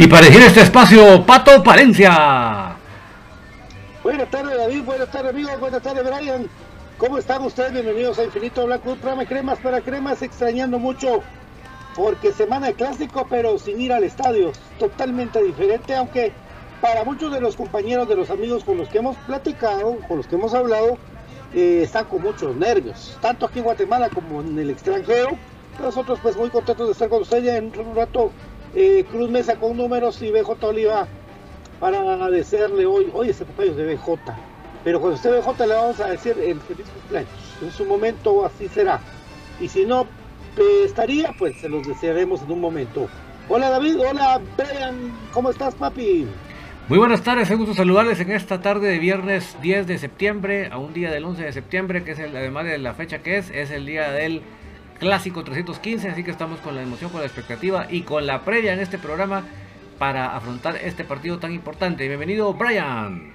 Y para elegir este espacio, Pato Palencia. Buenas tardes David, buenas tardes amigos, buenas tardes Brian. ¿Cómo están ustedes? Bienvenidos a Infinito Blanco, un programa de cremas para cremas, extrañando mucho porque semana de clásico, pero sin ir al estadio, totalmente diferente, aunque para muchos de los compañeros, de los amigos con los que hemos platicado, con los que hemos hablado, eh, están con muchos nervios, tanto aquí en Guatemala como en el extranjero. Nosotros pues muy contentos de estar con ustedes en un rato eh, Cruz Mesa con números y BJ Oliva para agradecerle hoy, hoy es el cumpleaños de BJ, pero cuando esté BJ le vamos a decir el feliz cumpleaños, en su momento así será, y si no estaría, pues se los desearemos en un momento. Hola David, hola Brian, ¿cómo estás papi? Muy buenas tardes, un gusto saludarles en esta tarde de viernes 10 de septiembre, a un día del 11 de septiembre, que es el, además de la fecha que es, es el día del clásico 315, así que estamos con la emoción, con la expectativa y con la previa en este programa para afrontar este partido tan importante. Bienvenido, Brian.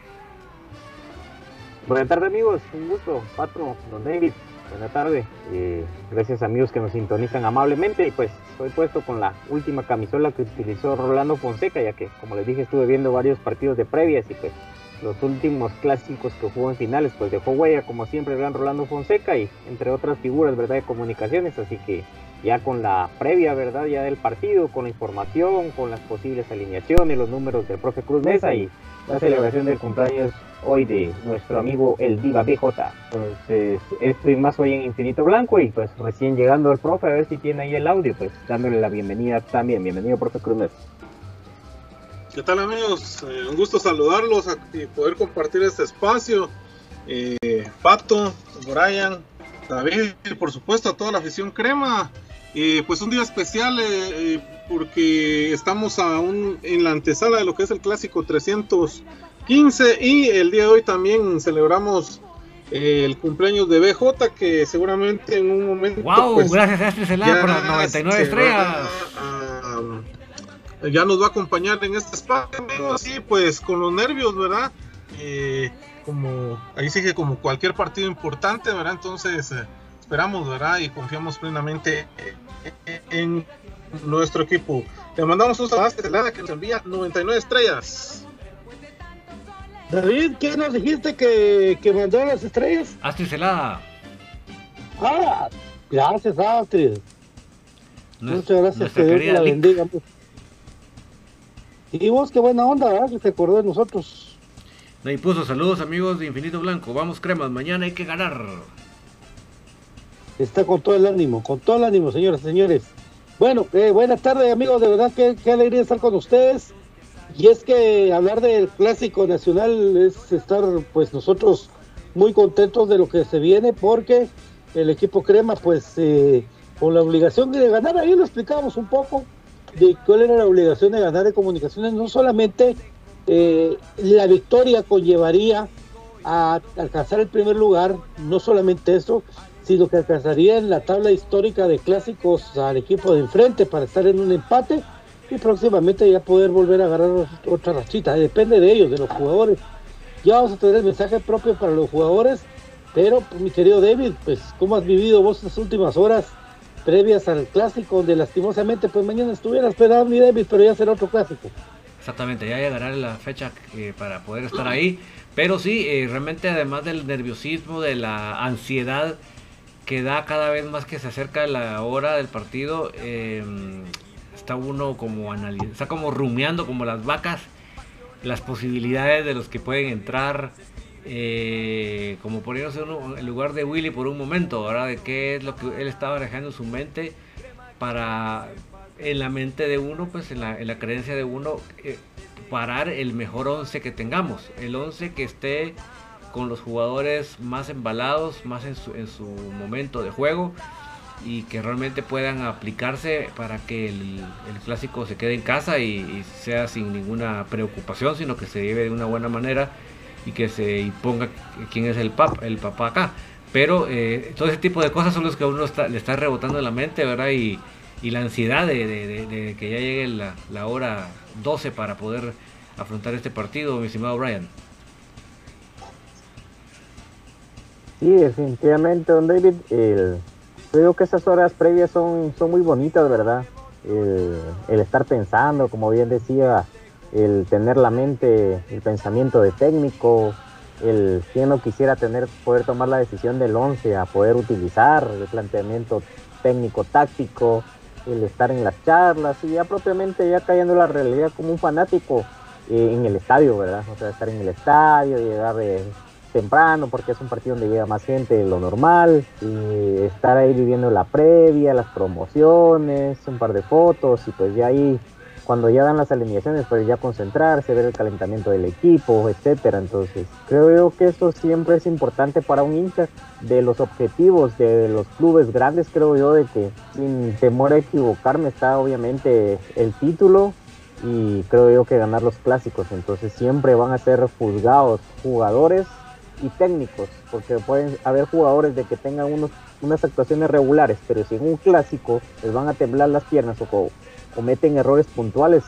Buenas tardes, amigos. Un gusto, Pato, Don David. Buenas tardes. Eh, gracias, amigos, que nos sintonizan amablemente. Y pues, estoy puesto con la última camisola que utilizó Rolando Fonseca, ya que, como les dije, estuve viendo varios partidos de previas y pues los últimos clásicos que jugó en finales, pues dejó huella, como siempre, gran Rolando Fonseca y entre otras figuras, ¿verdad?, de comunicaciones. Así que ya con la previa, ¿verdad? Ya del partido, con la información, con las posibles alineaciones, los números del profe Cruz Mesa y la celebración del cumpleaños hoy de nuestro amigo el Diva BJ. Entonces, estoy más hoy en Infinito Blanco y pues recién llegando el profe, a ver si tiene ahí el audio, pues dándole la bienvenida también. Bienvenido, profe Cruz Mesa. ¿Qué tal amigos? Eh, un gusto saludarlos y poder compartir este espacio. Eh, Pato, Brian, David y por supuesto a toda la afición crema. Eh, pues un día especial eh, porque estamos aún en la antesala de lo que es el clásico 315 y el día de hoy también celebramos el cumpleaños de BJ que seguramente en un momento wow pues, gracias a este celular por las 99 estrellas ya nos va a acompañar en este espacio así pues con los nervios verdad como ahí sigue como cualquier partido importante verdad entonces esperamos, ¿verdad? Y confiamos plenamente en nuestro equipo. Le mandamos un saludo a que nos envía 99 estrellas. David, ¿qué nos dijiste que, que mandó las estrellas? Astrid Celada. Ah, gracias, Astrid. Muchas gracias, que Dios la bendiga. Y vos, qué buena onda, ¿verdad? Que se acordó de nosotros. Y puso saludos, amigos de Infinito Blanco. Vamos, cremas, mañana hay que ganar está con todo el ánimo, con todo el ánimo, señoras y señores. Bueno, eh, buenas tardes, amigos, de verdad qué alegría estar con ustedes. Y es que hablar del clásico nacional es estar, pues nosotros muy contentos de lo que se viene, porque el equipo Crema, pues eh, con la obligación de ganar, ahí lo explicábamos un poco, de cuál era la obligación de ganar de comunicaciones, no solamente eh, la victoria conllevaría a alcanzar el primer lugar, no solamente eso, sino que alcanzaría en la tabla histórica de clásicos al equipo de enfrente para estar en un empate y próximamente ya poder volver a agarrar otra rachita. Depende de ellos, de los jugadores. Ya vamos a tener el mensaje propio para los jugadores, pero pues, mi querido David, pues ¿cómo has vivido vos las últimas horas previas al clásico donde lastimosamente pues mañana estuviera esperando mi David, pero ya será otro clásico? Exactamente, ya llegará la fecha eh, para poder estar ahí. Pero sí, eh, realmente además del nerviosismo, de la ansiedad, que da cada vez más que se acerca la hora del partido, em, está uno como está como rumiando como las vacas las posibilidades de los que pueden entrar, eh, como poniéndose uno en lugar de Willy por un momento, ahora de qué es lo que él estaba dejando en su mente para en la mente de uno, pues en la, en la creencia de uno, eh, parar el mejor 11 que tengamos, el 11 que esté con los jugadores más embalados, más en su, en su momento de juego y que realmente puedan aplicarse para que el, clásico se quede en casa y, sea sin ninguna preocupación, sino que se lleve de una buena manera y que se imponga quién es el, pap, el papá acá. Pero eh, todo ese tipo de cosas son los que a uno le está rebotando en la mente, ¿verdad? Y, la ansiedad de, que ya llegue la, la hora 12 para poder afrontar este partido, mi estimado Brian. Sí, definitivamente, don David. creo que esas horas previas son, son muy bonitas, ¿verdad? El, estar pensando, como bien decía, el tener la mente, el pensamiento de técnico, el quien no quisiera tener, poder tomar la decisión del 11 a poder utilizar el planteamiento técnico táctico, el estar en las charlas y ya propiamente ya cayendo la realidad como un fanático eh, en el estadio, ¿verdad? O sea, estar en el estadio, llegar de temprano porque es un partido donde llega más gente de lo normal y estar ahí viviendo la previa, las promociones, un par de fotos y pues ya ahí cuando ya dan las alineaciones pues ya concentrarse, ver el calentamiento del equipo, etcétera. Entonces creo yo que eso siempre es importante para un hincha de los objetivos de los clubes grandes creo yo de que sin temor a equivocarme está obviamente el título y creo yo que ganar los clásicos entonces siempre van a ser juzgados jugadores y técnicos, porque pueden haber jugadores de que tengan unos, unas actuaciones regulares, pero si en un clásico les van a temblar las piernas o cometen errores puntuales,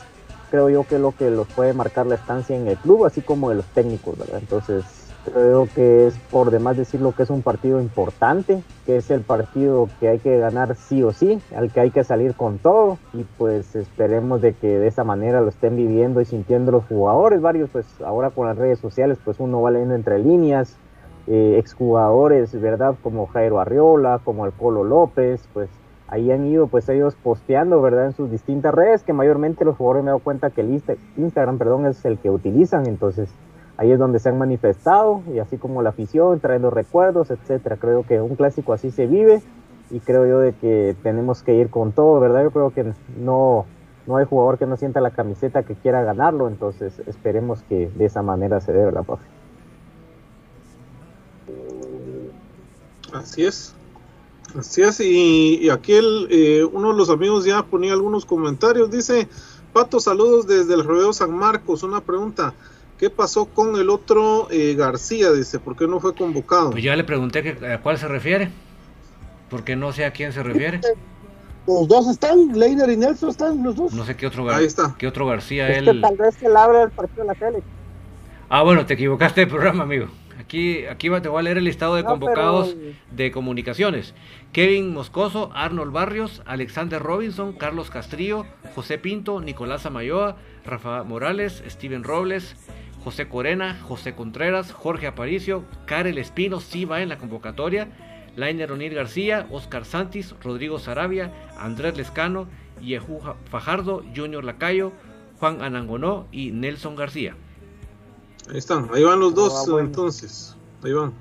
creo yo que es lo que los puede marcar la estancia en el club, así como de los técnicos, ¿verdad? Entonces, creo que es por demás decir lo que es un partido importante, que es el partido que hay que ganar sí o sí, al que hay que salir con todo y pues esperemos de que de esa manera lo estén viviendo y sintiendo los jugadores, varios pues ahora con las redes sociales pues uno va leyendo entre líneas, eh, exjugadores, ¿verdad? Como Jairo Arriola, como el Polo López, pues ahí han ido pues ellos posteando, ¿verdad? En sus distintas redes, que mayormente los jugadores me he dado cuenta que el Instagram, perdón, es el que utilizan, entonces ahí es donde se han manifestado, y así como la afición, trayendo recuerdos, etcétera. Creo que un clásico así se vive, y creo yo de que tenemos que ir con todo, ¿verdad? Yo creo que no, no hay jugador que no sienta la camiseta que quiera ganarlo, entonces esperemos que de esa manera se dé, ¿verdad, profe? Así es. Así es, y, aquí el, eh, uno de los amigos ya ponía algunos comentarios. Dice, Pato, saludos desde el Rodeo San Marcos. Una pregunta, ¿qué pasó con el otro eh, García? Dice, ¿por qué no fue convocado? Pues ya le pregunté que, a cuál se refiere, porque no sé a quién se refiere. Los dos están, Leiner y Nelson están los dos. No sé qué otro, Ahí está. Qué otro García es él. tal vez él abre el partido de la tele. Ah, bueno, te equivocaste de programa, amigo. Aquí, aquí te voy a leer el listado de convocados de comunicaciones. Kevin Moscoso, Arnold Barrios, Alexander Robinson, Carlos Castrillo, José Pinto, Nicolás Amayoa, Rafa Morales, Steven Robles, José Corena, José Contreras, Jorge Aparicio, Karel Espino, sí va en la convocatoria, Lainer Onir García, Oscar Santis, Rodrigo Sarabia, Andrés Lescano, Yehu Fajardo, Junior Lacayo, Juan Anangonó y Nelson García. Ahí están, ahí van los dos ah, entonces. Ahí van.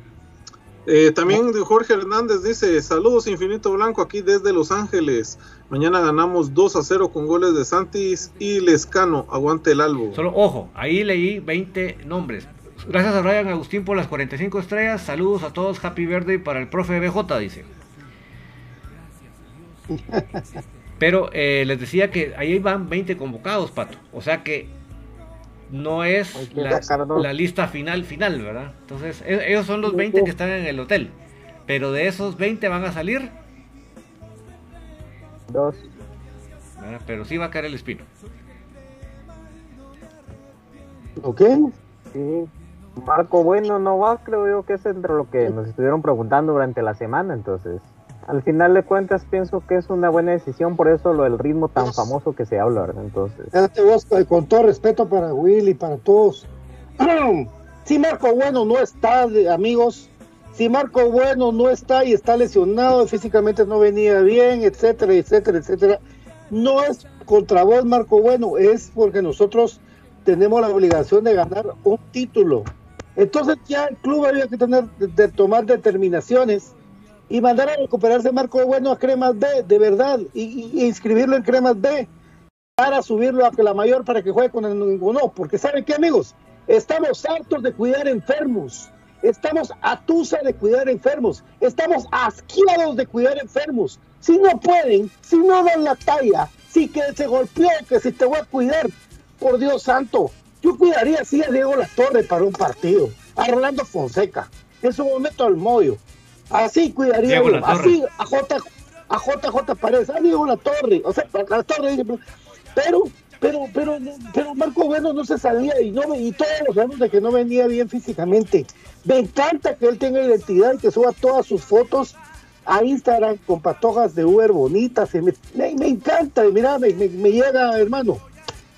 Eh, también Jorge Hernández dice, saludos Infinito Blanco aquí desde Los Ángeles. Mañana ganamos 2 a 0 con goles de Santis y Lescano. Aguante el albo. Solo, ojo, ahí leí 20 nombres. Gracias a Ryan Agustín por las 45 estrellas. Saludos a todos. Happy Verde para el profe BJ, dice. Pero eh, les decía que ahí van 20 convocados, Pato. O sea que no es la, lista final final, ¿verdad? Entonces, e, ellos son los 20 que están en el hotel. Pero de esos 20 van a salir. Dos. Pero sí va a caer el espino. ¿Ok? Sí. Marco Bueno no va, creo yo que es entre lo que nos estuvieron preguntando durante la semana, entonces al final de cuentas pienso que es una buena decisión, por eso lo del ritmo tan famoso que se habla, ¿verdad? Entonces. con todo respeto para Will y para todos. si Marco Bueno no está, amigos, si Marco Bueno no está y está lesionado, físicamente no venía bien, etcétera, etcétera, etcétera, no es contra vos, Marco Bueno, es porque nosotros tenemos la obligación de ganar un título. Entonces ya el club había que tener de tomar determinaciones y mandar a recuperarse Marco Bueno a Cremas B, de verdad, y, inscribirlo en Cremas B para subirlo a la mayor para que juegue con el ninguno, porque ¿saben qué amigos? Estamos hartos de cuidar enfermos, estamos atusa de cuidar enfermos, estamos asqueados de cuidar enfermos. Si no pueden, si no dan la talla, si que se golpeó, que si te voy a cuidar, por Dios santo, yo cuidaría así a Diego La Torre para un partido, a Rolando Fonseca, en su momento al Moyo, Así cuidaría Así a J, a JJ Paredes, a Diego La Torre, o sea, La Torre, pero, pero, pero, pero Marco Bueno no se salía y no y todos los años de que no venía bien físicamente. Me encanta que él tenga identidad y que suba todas sus fotos a Instagram con patojas de Uber bonitas. Me, me, encanta, mira, me, me, llega, hermano.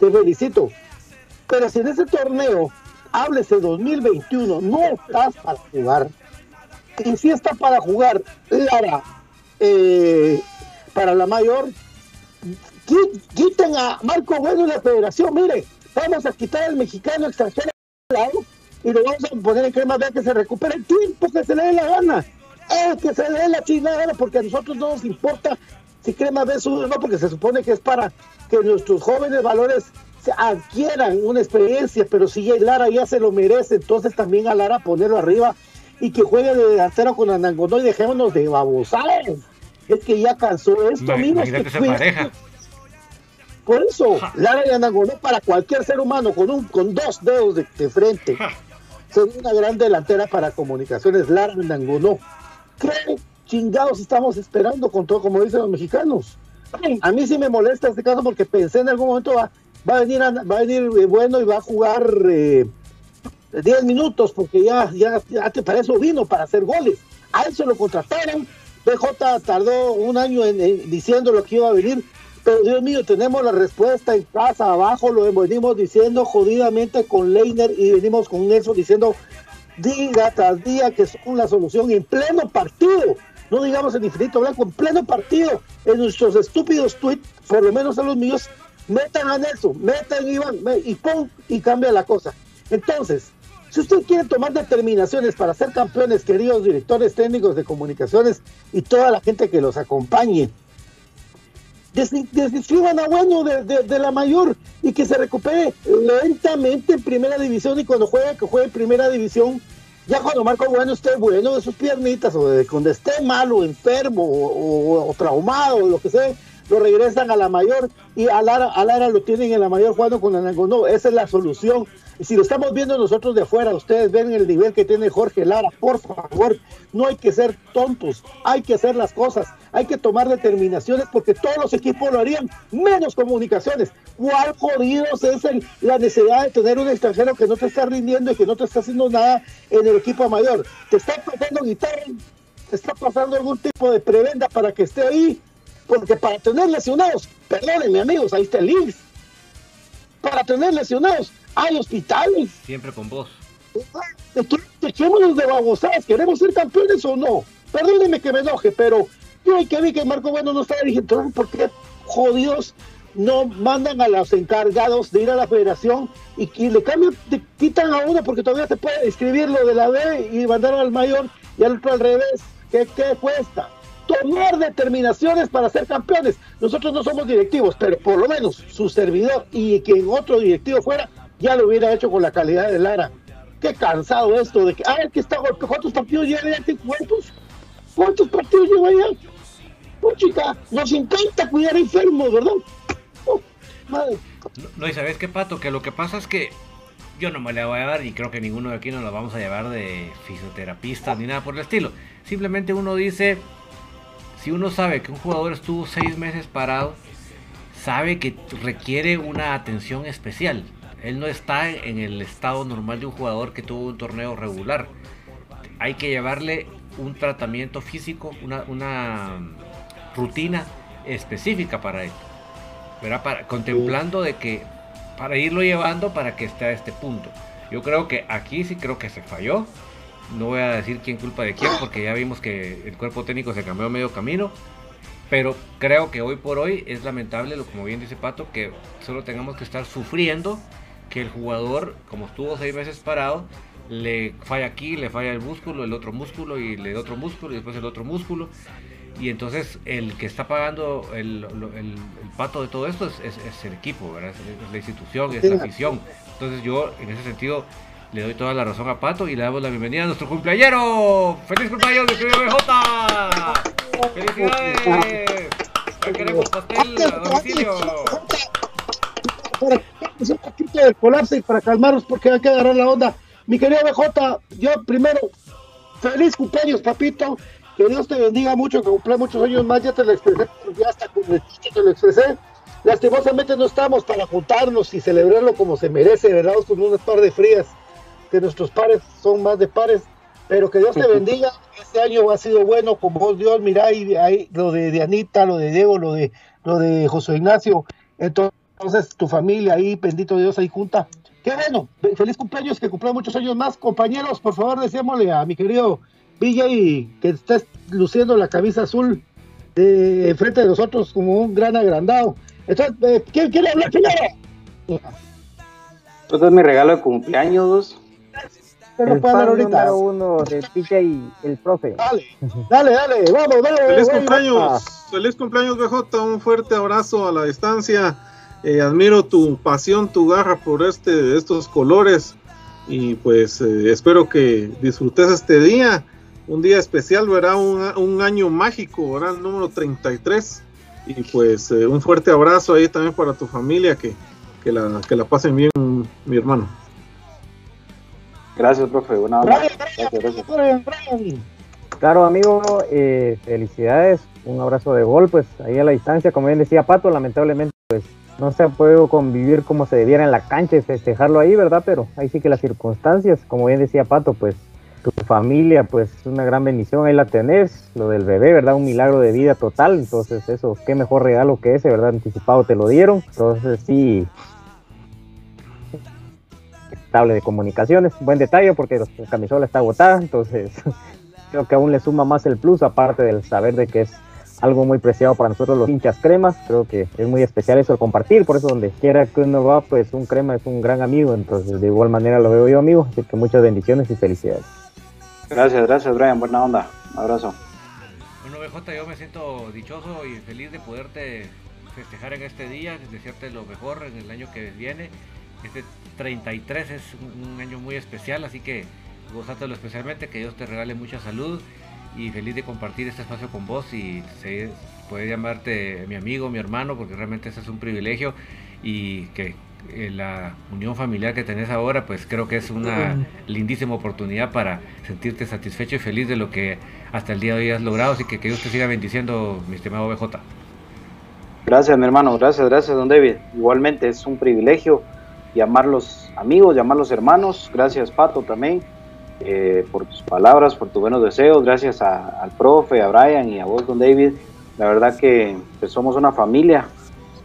Te felicito. Pero si en ese torneo, háblese 2021, no estás para jugar y si está para jugar Lara eh, para la mayor, quiten a Marco Bueno de la federación. Mire, vamos a quitar al mexicano extranjero y lo vamos a poner en crema de que se recupere el tiempo que se le dé la gana. Es que se le dé la chingada porque a nosotros no nos importa si crema B sube no, porque se supone que es para que nuestros jóvenes valores adquieran una experiencia, pero si Lara ya se lo merece, entonces también a Lara ponerlo arriba y que juegue de delantero con Anangonó y dejémonos de babosadas. Es que ya cansó esto, amigos. Por eso, Lara y Anangonó para cualquier ser humano con un con dos dedos de, frente. sería una gran delantera para comunicaciones. Lara Nangonó. ¿Qué chingados estamos esperando con todo, como dicen los mexicanos? A mí sí me molesta este caso porque pensé en algún momento va, va a venir va a venir eh, bueno y va a jugar eh, 10 minutos porque ya, ya, para eso vino, para hacer goles. A él se lo contrataron. BJ tardó un año en, diciendo lo que iba a venir. Pero Dios mío, tenemos la respuesta en casa, abajo, lo venimos diciendo jodidamente con Leiner y venimos con eso diciendo día tras día que son la solución en pleno partido. No digamos en infinito blanco, en pleno partido, en nuestros estúpidos tweets, por lo menos a los míos, metan a Nelson, metan Iván y pum, y cambia la cosa. Entonces, si usted quiere tomar determinaciones para ser campeones, queridos directores técnicos de comunicaciones y toda la gente que los acompañe, describan a Bueno de, la mayor y que se recupere lentamente en primera división y cuando juegue, que juegue en primera división. Ya cuando Marco Bueno esté bueno de sus piernitas o de cuando esté malo, enfermo o, traumado o lo que sea, lo regresan a la mayor y a Lara, lo tienen en la mayor jugando con No, esa es la solución. Si lo estamos viendo nosotros de afuera, ustedes ven el nivel que tiene Jorge Lara, por favor, no hay que ser tontos, hay que hacer las cosas, hay que tomar determinaciones porque todos los equipos lo harían, menos comunicaciones. ¿Cuál jodidos es la necesidad de tener un extranjero que no te está rindiendo y que no te está haciendo nada en el equipo mayor? ¿Te está pasando guitarra? ¿Te está pasando algún tipo de prebenda para que esté ahí? Porque para tener lesionados, perdónenme amigos, ahí está el links. Para tener lesionados, hay hospitales. Siempre con vos. Echémonos de babosadas, ¿queremos ser campeones o no? Perdónenme que me enoje, pero yo que vi que Marco Bueno no estaba diciendo, ¿por qué jodidos no mandan a los encargados de ir a la federación y, y le cambian, te quitan a uno porque todavía se puede escribir lo de la B y mandarlo al mayor y al otro al revés? ¿Qué, qué cuesta? tomar determinaciones para ser campeones. Nosotros no somos directivos, pero por lo menos su servidor y quien otro directivo fuera ya lo hubiera hecho con la calidad de Lara. Qué cansado esto de que, ah, el que está ¿cuántos partidos lleva ya? ¿Cuántos? ¿Cuántos partidos lleva ya? Chica, nos encanta cuidar enfermos, ¿verdad? Oh, madre. No, y sabes qué, Pato, que lo que pasa es que yo no me la voy a dar y creo que ninguno de aquí nos la vamos a llevar de fisioterapista ni nada por el estilo. Simplemente uno dice, si uno sabe que un jugador estuvo seis meses parado, sabe que requiere una atención especial. Él no está en el estado normal de un jugador que tuvo un torneo regular. Hay que llevarle un tratamiento físico, una, rutina específica para él. Contemplando de que para irlo llevando para que esté a este punto. Yo creo que aquí sí creo que se falló. No voy a decir quién culpa de quién porque ya vimos que el cuerpo técnico se cambió a medio camino. Pero creo que hoy por hoy es lamentable, como bien dice Pato, que solo tengamos que estar sufriendo que el jugador, como estuvo seis meses parado, le falla aquí, le falla el músculo, el otro músculo y el otro músculo y después el otro músculo. Y entonces el que está pagando el, pato de todo esto es, el equipo, ¿verdad? Es, la institución, es la afición. Entonces yo en ese sentido le doy toda la razón a Pato y le damos la bienvenida a nuestro cumpleañero. ¡Feliz cumpleaños, de BJ! ¡Felicidades! Hoy queremos pastel a domicilio un poquito de colapso y para calmarnos porque hay que agarrar la onda. Mi querido BJ, yo primero, feliz cumpleaños, papito. Que Dios te bendiga mucho, que cumple muchos años más. Ya te lo expresé, ya hasta con el te lo expresé. Lastimosamente no estamos para juntarnos y celebrarlo como se merece, ¿verdad? Con unas par de frías, que nuestros pares son más de pares. Pero que Dios te bendiga. Este año ha sido bueno con vos, Dios. Mirá ahí, ahí lo de Dianita, lo de Diego, lo de, lo de José Ignacio. Entonces, entonces, tu familia ahí, bendito Dios, ahí junta. Qué bueno, feliz cumpleaños, que cumpla muchos años más. Compañeros, por favor, deseémosle a mi querido y que está luciendo la camisa azul de frente de nosotros como un gran agrandado. Entonces, eh, ¿quién quiere hablar primero? Pues es mi regalo de cumpleaños. el padre ahorita. uno de y el profe. Dale, dale, dale, vamos, dale. Feliz cumpleaños, feliz cumpleaños, BJ. Un fuerte abrazo a la distancia eh, admiro tu pasión, tu garra por este, estos colores y pues eh, espero que disfrutes este día, un día especial, verá un, año mágico, verá el número 33 y pues eh, un fuerte abrazo ahí también para tu familia, que, la, que la pasen bien mi hermano. Gracias, profe. Buena Gracias, gracias. Claro, amigo, eh, felicidades. Un abrazo de gol, pues ahí a la distancia, como bien decía Pato, lamentablemente, pues no se ha podido convivir como se debiera en la cancha y festejarlo ahí, ¿verdad? Pero ahí sí que las circunstancias, como bien decía Pato, pues tu familia, pues es una gran bendición, ahí la tenés, lo del bebé, ¿verdad? Un milagro de vida total, entonces eso, qué mejor regalo que ese, ¿verdad? Anticipado te lo dieron, entonces sí, estable de comunicaciones, buen detalle porque la camisola está agotada, entonces creo que aún le suma más el plus, aparte del saber de que es algo muy preciado para nosotros los hinchas cremas. Creo que es muy especial eso de compartir, por eso donde quiera que uno va, pues un crema es un gran amigo, entonces de igual manera lo veo yo amigo, así que muchas bendiciones y felicidades. Gracias, gracias Brian, buena onda, un abrazo. Bueno BJ, yo me siento dichoso y feliz de poderte festejar en este día, desearte lo mejor en el año que viene. Este 33 es un año muy especial, así que gozátelo especialmente, que Dios te regale mucha salud y feliz de compartir este espacio con vos y se puede llamarte mi amigo, mi hermano, porque realmente ese es un privilegio y que eh, la unión familiar que tenés ahora, pues creo que es una lindísima oportunidad para sentirte satisfecho y feliz de lo que hasta el día de hoy has logrado, así que que Dios te siga bendiciendo, mi estimado BJ. Gracias, mi hermano, gracias, gracias, don David. Igualmente es un privilegio llamarlos amigos, llamarlos hermanos. Gracias, Pato, también eh, por tus palabras, por tus buenos deseos. Gracias al profe, a Brian y a vos, don David. La verdad que, somos una familia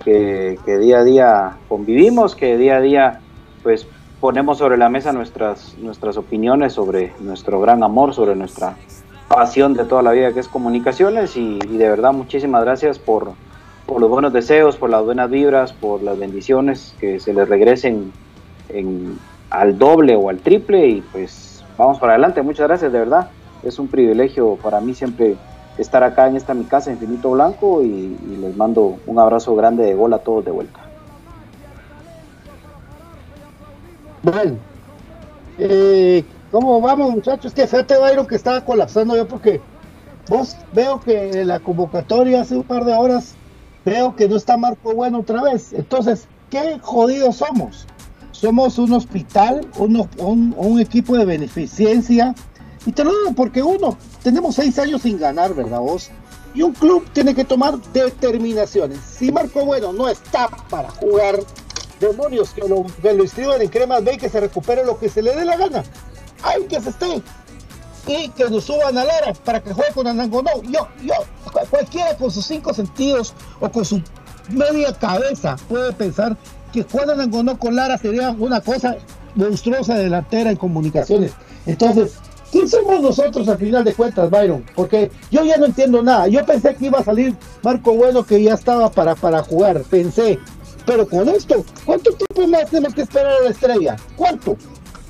que, día a día convivimos, que día a día pues ponemos sobre la mesa nuestras, nuestras opiniones sobre nuestro gran amor, sobre nuestra pasión de toda la vida que es comunicaciones y, de verdad muchísimas gracias por, por, los buenos deseos, por las buenas vibras, por las bendiciones que se les regresen en, al doble o al triple y pues vamos para adelante. Muchas gracias, de verdad. Es un privilegio para mí siempre estar acá en esta mi casa, Infinito Blanco, y, les mando un abrazo grande de gol a todos de vuelta. Bueno, eh, ¿cómo vamos muchachos? Que fíjate Byron que estaba colapsando yo porque vos veo que la convocatoria hace un par de horas veo que no está Marco Bueno otra vez. Entonces, qué jodidos somos somos un hospital, un, equipo de beneficencia. Y te lo digo porque uno, tenemos seis años sin ganar, ¿verdad vos? Y un club tiene que tomar determinaciones. Si Marco Bueno no está para jugar, demonios, que lo, que lo inscriban en Cremas B y que se recupere lo que se le dé la gana. Hay que se esté. Y que nos suban a Lara para que juegue con Anangonó. Yo, yo, cualquiera con sus cinco sentidos o con su media cabeza puede pensar que Juan Anangonó con Lara sería una cosa monstruosa delantera en comunicaciones. Entonces, ¿quién somos nosotros al final de cuentas, Byron? Porque yo ya no entiendo nada. Yo pensé que iba a salir Marco Bueno que ya estaba para, para jugar, pensé. Pero con esto, ¿cuánto tiempo más tenemos que esperar a la estrella? ¿Cuánto?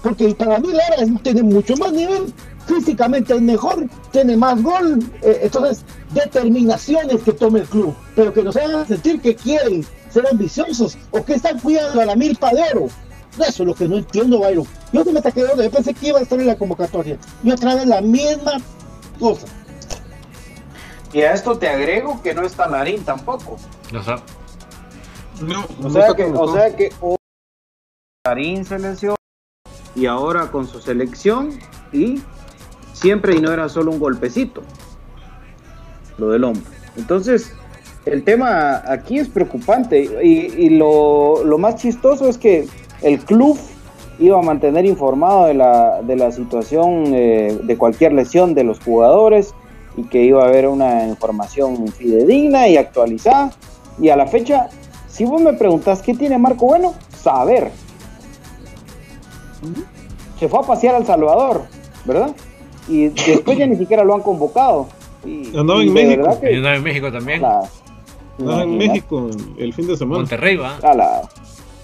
Porque para mí Lara tiene mucho más nivel, físicamente es mejor, tiene más gol, eh, entonces determinaciones que tome el club, pero que nos hagan sentir que quieren ser ambiciosos o que están cuidando a la milpa de oro. Eso es lo que no entiendo, Byron. Yo me está quedando, yo pensé que iba a estar en la convocatoria. Y otra vez la misma cosa. Y a esto te agrego que no está Larín tampoco. No, no, o, sea que, o sea que Larín se lesionó y ahora con su selección y siempre y no era solo un golpecito lo del hombro. Entonces, el tema aquí es preocupante y, lo, más chistoso es que el club iba a mantener informado de la, de la situación eh, de cualquier lesión de los jugadores y que iba a haber una información fidedigna y actualizada. Y a la fecha, si vos me preguntas qué tiene Marco Bueno, saber. Se fue a pasear al Salvador, ¿verdad? Y después ya ni siquiera lo han convocado. Y, andaba en México. andaba en México también. En México el fin de semana. Monterrey va.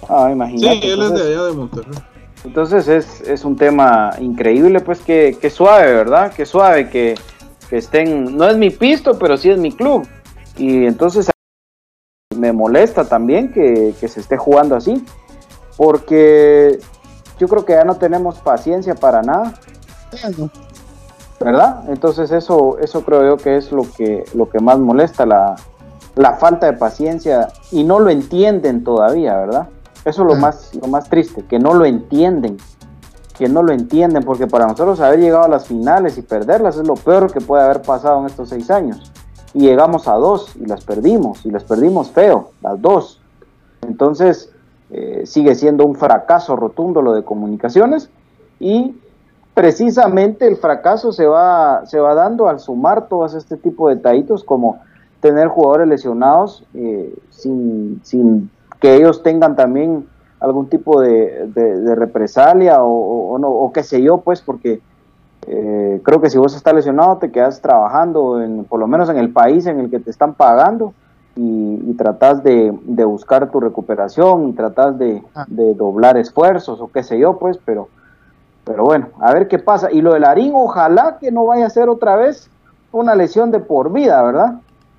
Ah, imagínate. Sí, él es de allá de Monterrey. Entonces es, es un tema increíble, pues que, que suave, ¿verdad? Que suave, que, que, estén, no es mi pisto, pero sí es mi club. Y entonces me molesta también que, que se esté jugando así, porque yo creo que ya no tenemos paciencia para nada. ¿Verdad? Entonces eso, eso creo yo que es lo que, lo que más molesta, la, la falta de paciencia y no lo entienden todavía, ¿verdad? Eso es lo, más, lo más triste, que no lo entienden, que no lo entienden, porque para nosotros haber llegado a las finales y perderlas es lo peor que puede haber pasado en estos seis años. Y llegamos a dos y las perdimos, y las perdimos feo, las dos. Entonces, eh, sigue siendo un fracaso rotundo lo de comunicaciones y precisamente el fracaso se va, se va dando al sumar todos este tipo de detallitos como tener jugadores lesionados eh, sin, sin que ellos tengan también algún tipo de, represalia o, no, o qué sé yo, pues, porque eh, creo que si vos estás lesionado te quedas trabajando, en, por lo menos en el país en el que te están pagando y, y tratás de, buscar tu recuperación y tratás ah. de, doblar esfuerzos o qué sé yo, pues, pero, pero bueno, a ver qué pasa. Y lo del Larín, ojalá que no vaya a ser otra vez una lesión de por vida, ¿verdad?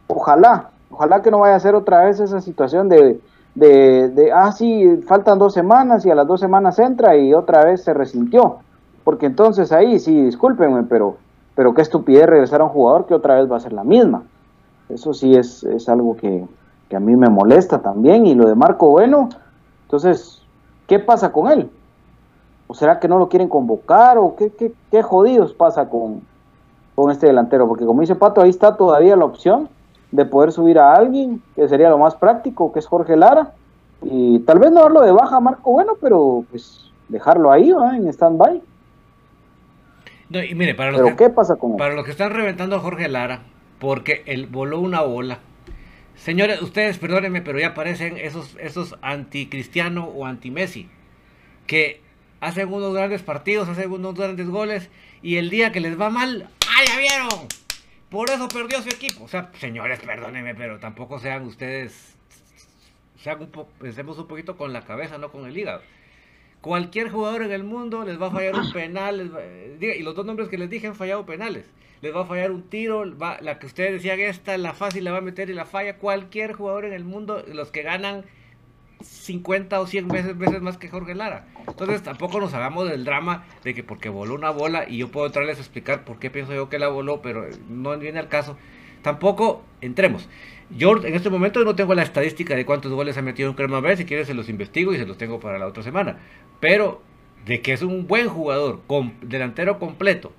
Ojalá, ojalá que no vaya a ser otra vez esa situación de de, de, ah, sí, faltan dos semanas y a las dos semanas entra y otra vez se resintió. Porque entonces ahí, sí, discúlpenme, pero, pero qué estupidez regresar a un jugador que otra vez va a ser la misma. Eso sí es, es algo que, a mí me molesta también. Y lo de Marco Bueno, entonces, ¿qué pasa con él? ¿O será que no lo quieren convocar? ¿O qué, qué, qué jodidos pasa con, con este delantero? Porque como dice Pato, ahí está todavía la opción de poder subir a alguien, que sería lo más práctico, que es Jorge Lara, y tal vez no darlo de baja a Marco Bueno, pero pues dejarlo ahí, en stand-by. No, y mire, para los que, ¿qué pasa con Para los que están reventando a Jorge Lara, porque él voló una bola. Señores, ustedes perdónenme, pero ya aparecen esos, esos anticristiano o anti-Messi, que hacen unos grandes partidos, hacen unos grandes goles, y el día que les va mal, ¡ay, ya vieron! Por eso perdió su equipo. O sea, señores, perdónenme, pero tampoco sean ustedes. Sean un pensemos un poquito con la cabeza, no con el hígado. Cualquier jugador en el mundo les va a fallar un penal. y los dos nombres que les dije han fallado penales. Les va a fallar un tiro. la que ustedes decían, esta, la fácil la va a meter y la falla. Cualquier jugador en el mundo, los que ganan 50 o 100 veces, más que Jorge Lara. Entonces tampoco nos hagamos del drama de que porque voló una bola y yo puedo entrarles a explicar por qué pienso yo que la voló, pero no viene al caso. Tampoco entremos. Yo en este momento no tengo la estadística de cuántos goles ha metido Crema B, si quieres se los investigo y se los tengo para la otra semana. Pero de que es un buen jugador, delantero completo,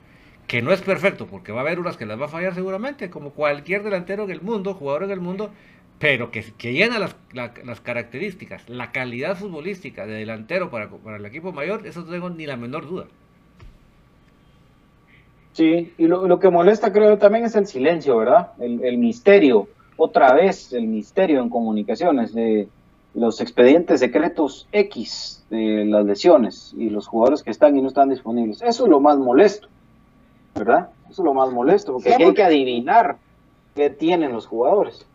que no es perfecto, porque va a haber unas que las va a fallar seguramente, como cualquier delantero en el mundo, jugador en el mundo, pero que, que llena las, las, características, la calidad futbolística de delantero para, para, el equipo mayor, eso no tengo ni la menor duda. Sí, y lo, lo que molesta creo también es el silencio, ¿verdad? El, el, misterio, otra vez el misterio en comunicaciones de los expedientes secretos X de las lesiones y los jugadores que están y no están disponibles. Eso es lo más molesto, ¿verdad? Eso es lo más molesto, porque hay que adivinar qué tienen los jugadores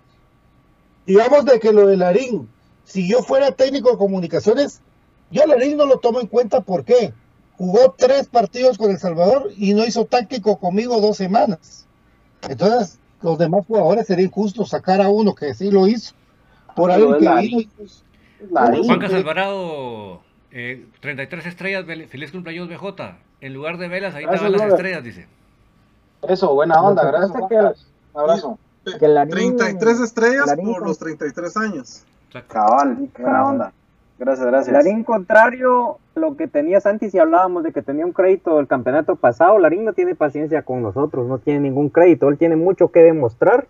digamos de que lo de Larín, si yo fuera técnico de comunicaciones, yo Larín no lo tomo en cuenta, ¿por qué? Jugó tres partidos con El Salvador y no hizo táctico conmigo dos semanas. Entonces, los demás jugadores sería injusto sacar a uno que sí lo hizo. Por algo que Larín. Juan Alvarado, eh, 33 estrellas, feliz cumpleaños BJ. En lugar de velas, ahí estaban las estrellas, dice. Eso, buena onda, gracias. Un abrazo. 33 estrellas por los 33 años. Cabal, buena onda. Gracias, gracias. Larín, contrario a lo que tenías antes y hablábamos de que tenía un crédito del campeonato pasado, Larín no tiene paciencia con nosotros, no tiene ningún crédito, él tiene mucho que demostrar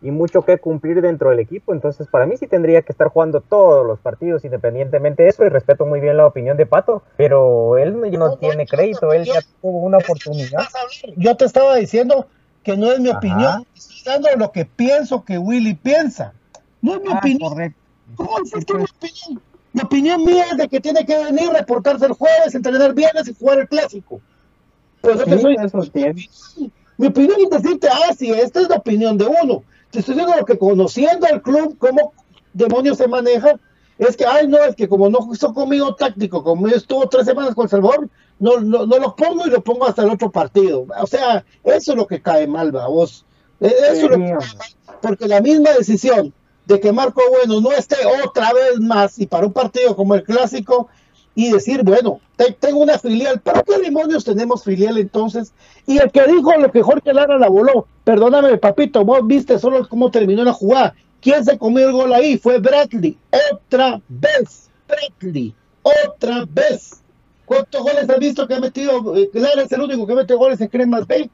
y mucho que cumplir dentro del equipo, entonces para mí sí tendría que estar jugando todos los partidos independientemente de eso y respeto muy bien la opinión de Pato, pero él no, tiene crédito, él ya tuvo una oportunidad. Yo te estaba diciendo que no es mi opinión, estoy dando lo que pienso que Willy piensa. No es mi ah, opinión. ¿Cómo es que mi opinión? Mi opinión mía es de que tiene que venir, reportarse el jueves, entrenar viernes y jugar el clásico. Pues mi opinión es decirte, ah, sí, esta es la opinión de uno. Te estoy diciendo lo que conociendo al club, cómo demonios se maneja, es que, ay, no, es que como no hizo conmigo táctico, como estuvo tres semanas con El Salvador, no, no, no lo pongo y lo pongo hasta el otro partido. O sea, eso es lo que cae mal, vos. E, eso es lo que porque la misma decisión de que Marco Bueno no esté otra vez más y para un partido como el clásico y decir, bueno, tengo una filial, ¿para qué demonios tenemos filial entonces? Y el que dijo lo que Jorge Lara la voló, perdóname papito, vos viste solo cómo terminó la jugada, ¿quién se comió el gol ahí? Fue Bradley, otra vez, Bradley, otra vez. ¿Cuántos goles has visto que ha metido? Eh, Lara es el único que mete goles en Cremas B.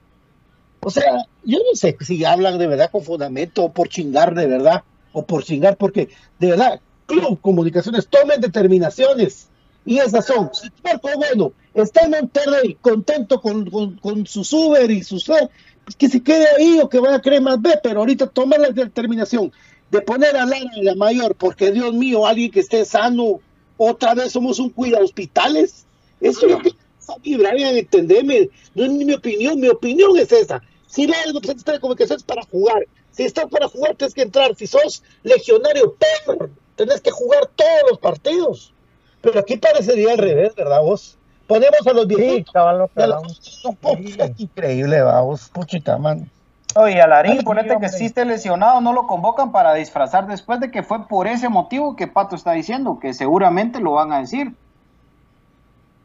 O sea, yo no sé si hablan de verdad con fundamento o por chingar de verdad, o por chingar, porque de verdad, Club Comunicaciones tomen determinaciones. Y esas son, si Marco Bueno está en Monterrey contento con, con, con sus Uber y sus pues que se quede ahí o que vaya a Cremas B, pero ahorita toma la determinación de poner a Lara en la mayor, porque Dios mío, alguien que esté sano, otra vez somos un cuida hospitales. Eso es lo que Brian, entendeme, no es mi opinión, mi opinión es esa. Si la está de comunicación es para jugar, si estás para jugar tienes que entrar, si sos legionario, perro, tenés que jugar todos los partidos. Pero aquí parecería al revés, ¿verdad vos? Ponemos a los viejitos. Sí, Es increíble, vamos, puchita, man. Oye, Alarín, ponete que esté lesionado, no lo convocan para disfrazar después de que fue por ese motivo que Pato está diciendo, que seguramente lo van a decir.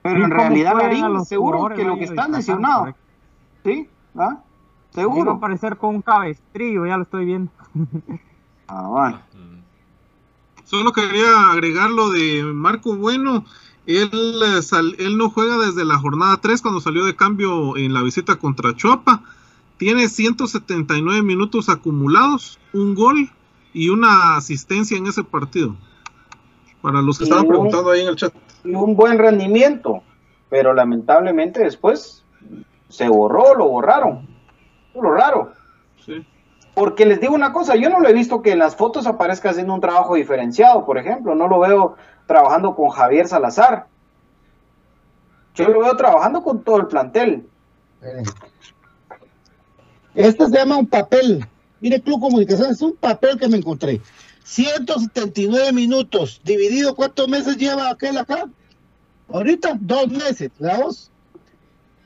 Pero en realidad, Alarín, seguro que lo que están lesionados. ¿Sí? ¿Ah? Seguro. Va a parecer con un cabestrillo, ya lo estoy viendo. ah, bueno. Solo quería agregar lo de Marco Bueno. Él, eh, él no juega desde la jornada 3 cuando salió de cambio en la visita contra Chuapa. Tiene 179 minutos acumulados, un gol y una asistencia en ese partido. Para los que estaban preguntando ahí en el chat. Y un buen rendimiento, pero lamentablemente después se borró, lo borraron. Lo raro. Sí. Porque les digo una cosa, yo no lo he visto que en las fotos aparezca haciendo un trabajo diferenciado, por ejemplo. No lo veo trabajando con Javier Salazar. Yo lo veo trabajando con todo el plantel. Este se llama un papel. Mire, Club Comunicación, es un papel que me encontré. 179 minutos, dividido, ¿cuántos meses lleva aquel acá? Ahorita, dos meses, ¿verdad?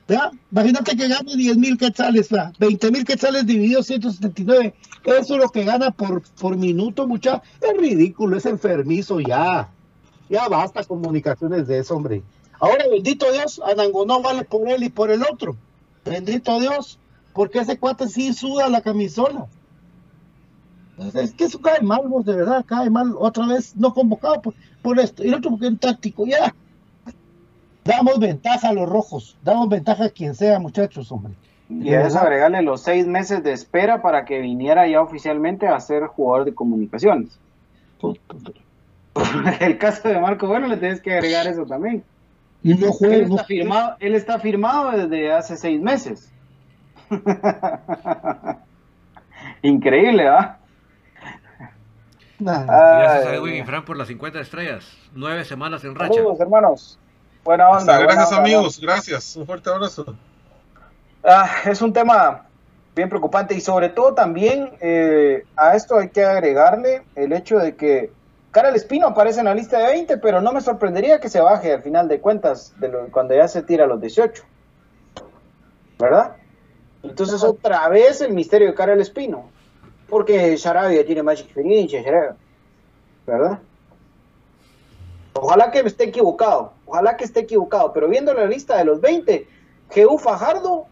¿Ya? Imagínate que gane 10 mil quetzales, 20 mil quetzales dividido 179. Eso es lo que gana por, por minuto, mucha. Es ridículo, es enfermizo ya. Ya basta comunicaciones de eso, hombre. Ahora, bendito Dios, Anangonó vale por él y por el otro. Bendito Dios, porque ese cuate sí suda la camisola. Es que eso cae mal, vos, de verdad, cae mal. Otra vez no convocado por, por esto. Y el otro porque es táctico, ya. Damos ventaja a los rojos, damos ventaja a quien sea, muchachos, hombre. Y a eso agregarle los seis meses de espera para que viniera ya oficialmente a ser jugador de comunicaciones. el caso de Marco Bueno le tienes que agregar eso también. Y no juega. Él, está firmado, él está firmado desde hace seis meses. Increíble, ¿ah? Gracias a Edwin y Fran por las 50 estrellas. Nueve semanas en racha. Saludos, hermanos. Buena onda. gracias amigos, gracias. Un fuerte abrazo. Ah, es un tema bien preocupante y sobre todo también eh, a esto hay que agregarle el hecho de que Karel Espino aparece en la lista de 20, pero no me sorprendería que se baje al final de cuentas de cuando ya se tira a los 18. ¿Verdad? Entonces otra vez el misterio de Karel Espino. Porque Sarabia tiene más experiencia, ¿verdad? Ojalá que esté equivocado, ojalá que esté equivocado, pero viendo la lista de los 20, Jehu Fajardo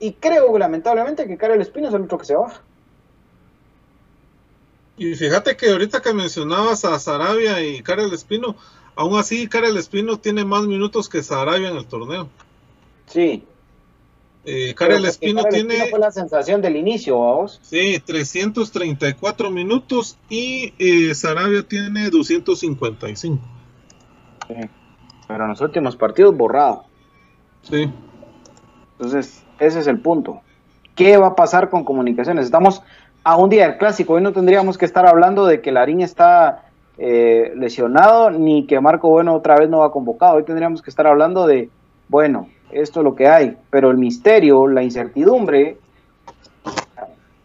y creo lamentablemente que Karel Espino es el otro que se baja. Y fíjate que ahorita que mencionabas a Sarabia y Karel Espino, aún así Karel Espino tiene más minutos que Sarabia en el torneo. Sí. Eh, Karel Espino tiene. Espino fue la sensación del inicio, vamos. Sí, 334 minutos y eh, Sarabia tiene 255. Pero en los últimos partidos borrado. Sí. Entonces, ese es el punto. ¿Qué va a pasar con comunicaciones? Estamos a un día del clásico. Hoy no tendríamos que estar hablando de que Larín está eh, lesionado ni que Marco Bueno otra vez no va convocado. Hoy tendríamos que estar hablando de, bueno, esto es lo que hay. Pero el misterio, la incertidumbre,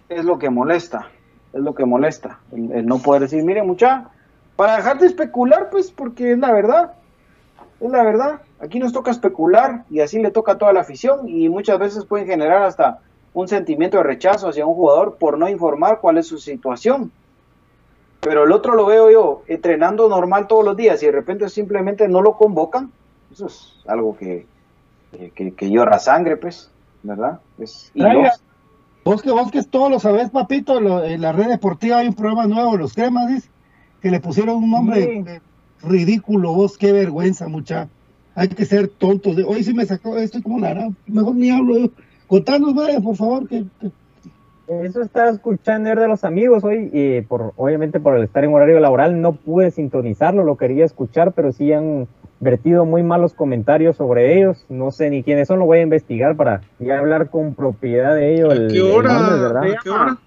es lo que molesta. Es lo que molesta. El, no poder decir, mire, mucha, para dejar de especular, pues, porque es la verdad. Es la verdad. Aquí nos toca especular y así le toca a toda la afición y muchas veces pueden generar hasta un sentimiento de rechazo hacia un jugador por no informar cuál es su situación. Pero el otro lo veo yo entrenando normal todos los días y de repente simplemente no lo convocan. Eso es algo que, que, que llora sangre, pues, ¿verdad? Es vos que vos que todo lo sabés, papito, en la red deportiva hay un programa nuevo, Los Cremas, dice que le pusieron un nombre ridículo, vos, qué vergüenza, mucha. hay que ser tontos. De, hoy sí me sacó, estoy como la mejor ni hablo. Contanos, vaya, por favor, que, Eso estaba escuchando de los amigos hoy y por obviamente por el estar en horario laboral no pude sintonizarlo, lo quería escuchar, pero sí han vertido muy malos comentarios sobre ellos. No sé ni quiénes son, lo voy a investigar para ya hablar con propiedad de ellos. ¿A qué hora? ¿verdad? ¿A qué hora?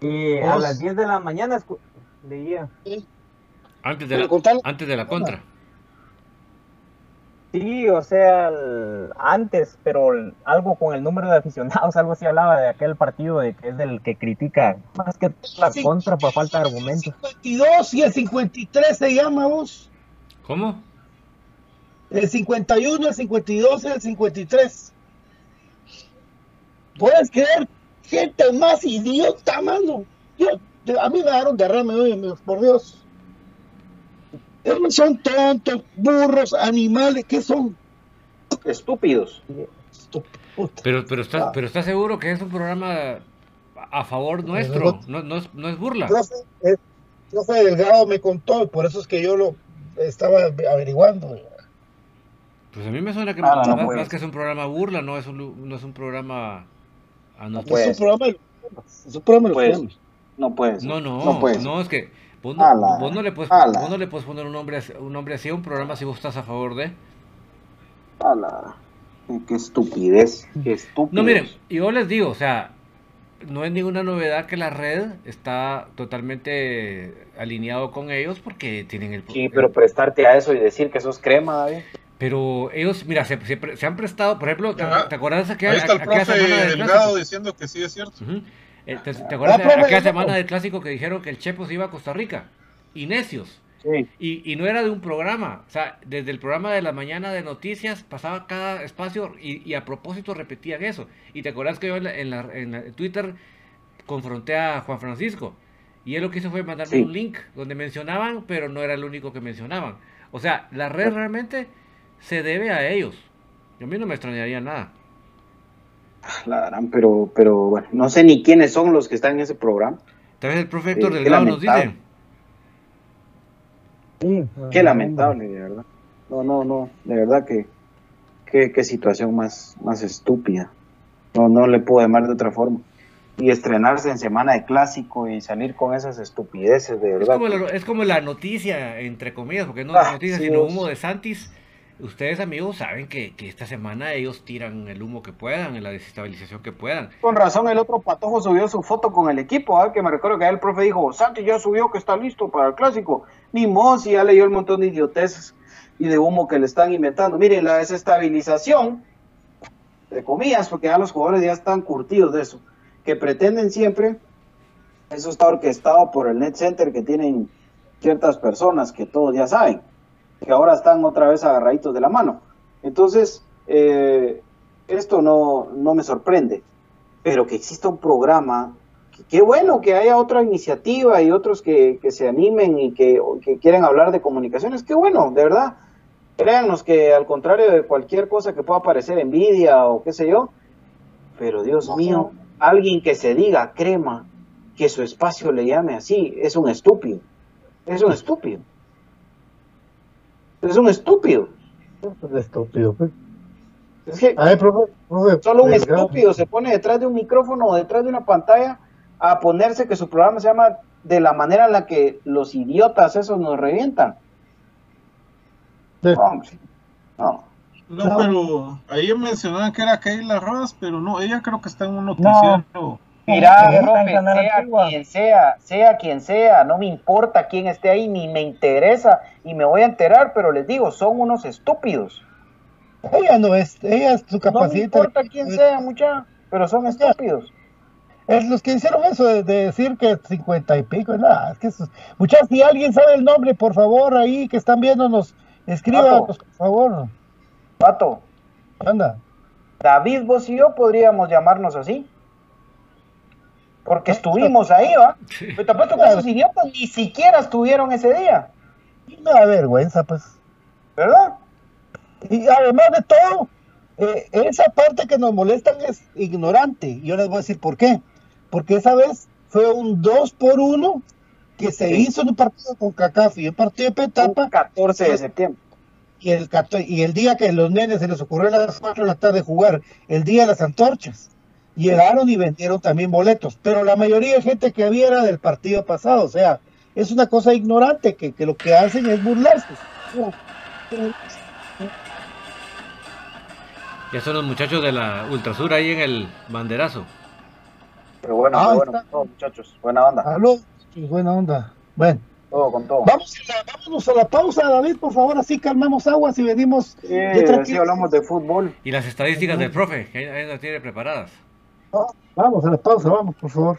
Y a las 10 de la mañana leía. Antes de la, antes de la contra. Sí, o sea, antes, pero algo con el número de aficionados, algo así hablaba de aquel partido de que es el que critica más que la contra por falta de argumentos. El 52 y el 53 se llama vos. ¿Cómo? El 51, el 52 y el 53. ¿Puedes creer? Gente más idiota, mano. Yo, a mí me dieron derrame, por Dios son tontos, burros, animales, ¿qué son? Estúpidos. Pero, pero, ¿estás, pero ¿estás seguro que es un programa a favor nuestro? No, no, es, no es burla. El profe Delgado me contó, por eso es que yo lo estaba averiguando. Pues a mí me suena que ah, más, más, que es un programa burla, no es un, no es un programa a no, pues, es un programa, es un programa pues, no puedes. No, no, no, no es que Vos no, le puedes, no le puedes poner un nombre, un nombre así a un programa si vos estás a favor de. Ala. Qué estupidez, qué estúpido. No, miren, yo les digo, o sea, no es ninguna novedad que la red está totalmente alineado con ellos porque tienen el... Sí, pero prestarte a eso y decir que sos crema, David. Pero ellos, mira, se, se, han prestado, por ejemplo, ¿te, acuerdas que Ahí está el profe Delgado diciendo que sí es cierto. Eh, ¿Te, acuerdas de aquella semana del clásico que dijeron que el Chepo se iba a Costa Rica? Y necios. Y, no era de un programa. O sea, desde el programa de la mañana de noticias pasaba cada espacio y, a propósito repetían eso. Y te acuerdas que yo en, la, Twitter confronté a Juan Francisco. Y él lo que hizo fue mandarme un link donde mencionaban, pero no era el único que mencionaban. O sea, la red realmente se debe a ellos. Yo a mí no me extrañaría nada. La darán, pero, pero bueno, no sé ni quiénes son los que están en ese programa. Tal vez el profe Héctor eh, Delgado nos dice. qué lamentable, de verdad. No, no, no, de verdad que qué, situación más, más estúpida. No, no le puedo llamar de otra forma. Y estrenarse en semana de clásico y salir con esas estupideces, de verdad. Es como, la, noticia, entre comillas, porque no es ah, noticia, sino humo de Santis Ustedes, amigos, saben que, esta semana ellos tiran el humo que puedan, la desestabilización que puedan. Con razón, el otro patojo subió su foto con el equipo, ¿eh? que me recuerdo que el profe dijo, Santi ya subió que está listo para el clásico. Ni Mosi ya leyó el montón de idioteces y de humo que le están inventando. Miren, la desestabilización, de comillas, porque ya los jugadores ya están curtidos de eso, que pretenden siempre, eso está orquestado por el net center que tienen ciertas personas que todos ya saben que ahora están otra vez agarraditos de la mano. Entonces, eh, esto no, no, me sorprende, pero que exista un programa, qué bueno que haya otra iniciativa y otros que, se animen y que, que, quieran hablar de comunicaciones, qué bueno, de verdad. Créanos que al contrario de cualquier cosa que pueda parecer envidia o qué sé yo, pero Dios mío, alguien que se diga crema, que su espacio le llame así, es un estúpido, es un estúpido. Es un estúpido. Es un estúpido, pues. Es que solo un estúpido se pone detrás de un micrófono o detrás de una pantalla a ponerse que su programa se llama de la manera en la que los idiotas esos nos revientan. No, no. No, pero ahí mencionaban que era Keila Ross, pero no, ella creo que está en un noticiero. Mira, profe, sea quien sea, sea quien sea, no me importa quién esté ahí, ni me interesa, y me voy a enterar, pero les digo, son unos estúpidos. Ella no es, ella es su capacidad. No me importa quién sea, mucha, pero son estúpidos. Es los que hicieron eso de, decir que cincuenta y pico, nada, es que eso, muchachos, si alguien sabe el nombre, por favor, ahí que están viéndonos, escríbanos, por favor. Pato. Anda. David, vos y yo podríamos llamarnos así. Porque estuvimos ahí, ¿va? Pero te apuesto que esos idiotas ni siquiera estuvieron ese día. Me da vergüenza, pues. ¿Verdad? Y además de todo, eh, esa parte que nos molestan es ignorante. Yo les voy a decir por qué. Porque esa vez fue un 2 por 1 que se hizo en un partido con Cacafi, un partido de Petapa. 14 de septiembre. Y el, y el día que los nenes se les ocurrió a las 4 de la tarde jugar, el día de las antorchas, llegaron y vendieron también boletos. Pero la mayoría de gente que había era del partido pasado. O sea, es una cosa ignorante que, que lo que hacen es burlarse. Ya son los muchachos de la Ultrasur ahí en el banderazo. Pero bueno, ah, bueno, muchachos, buena onda. Aló, buena onda. Bueno. Todo con todo. Vamos a la, vámonos a la pausa, David, por favor, así calmamos aguas y venimos. Sí, hablamos de fútbol. Y las estadísticas del profe, que ahí las tiene preparadas. Vamos a la pausa, vamos, por favor.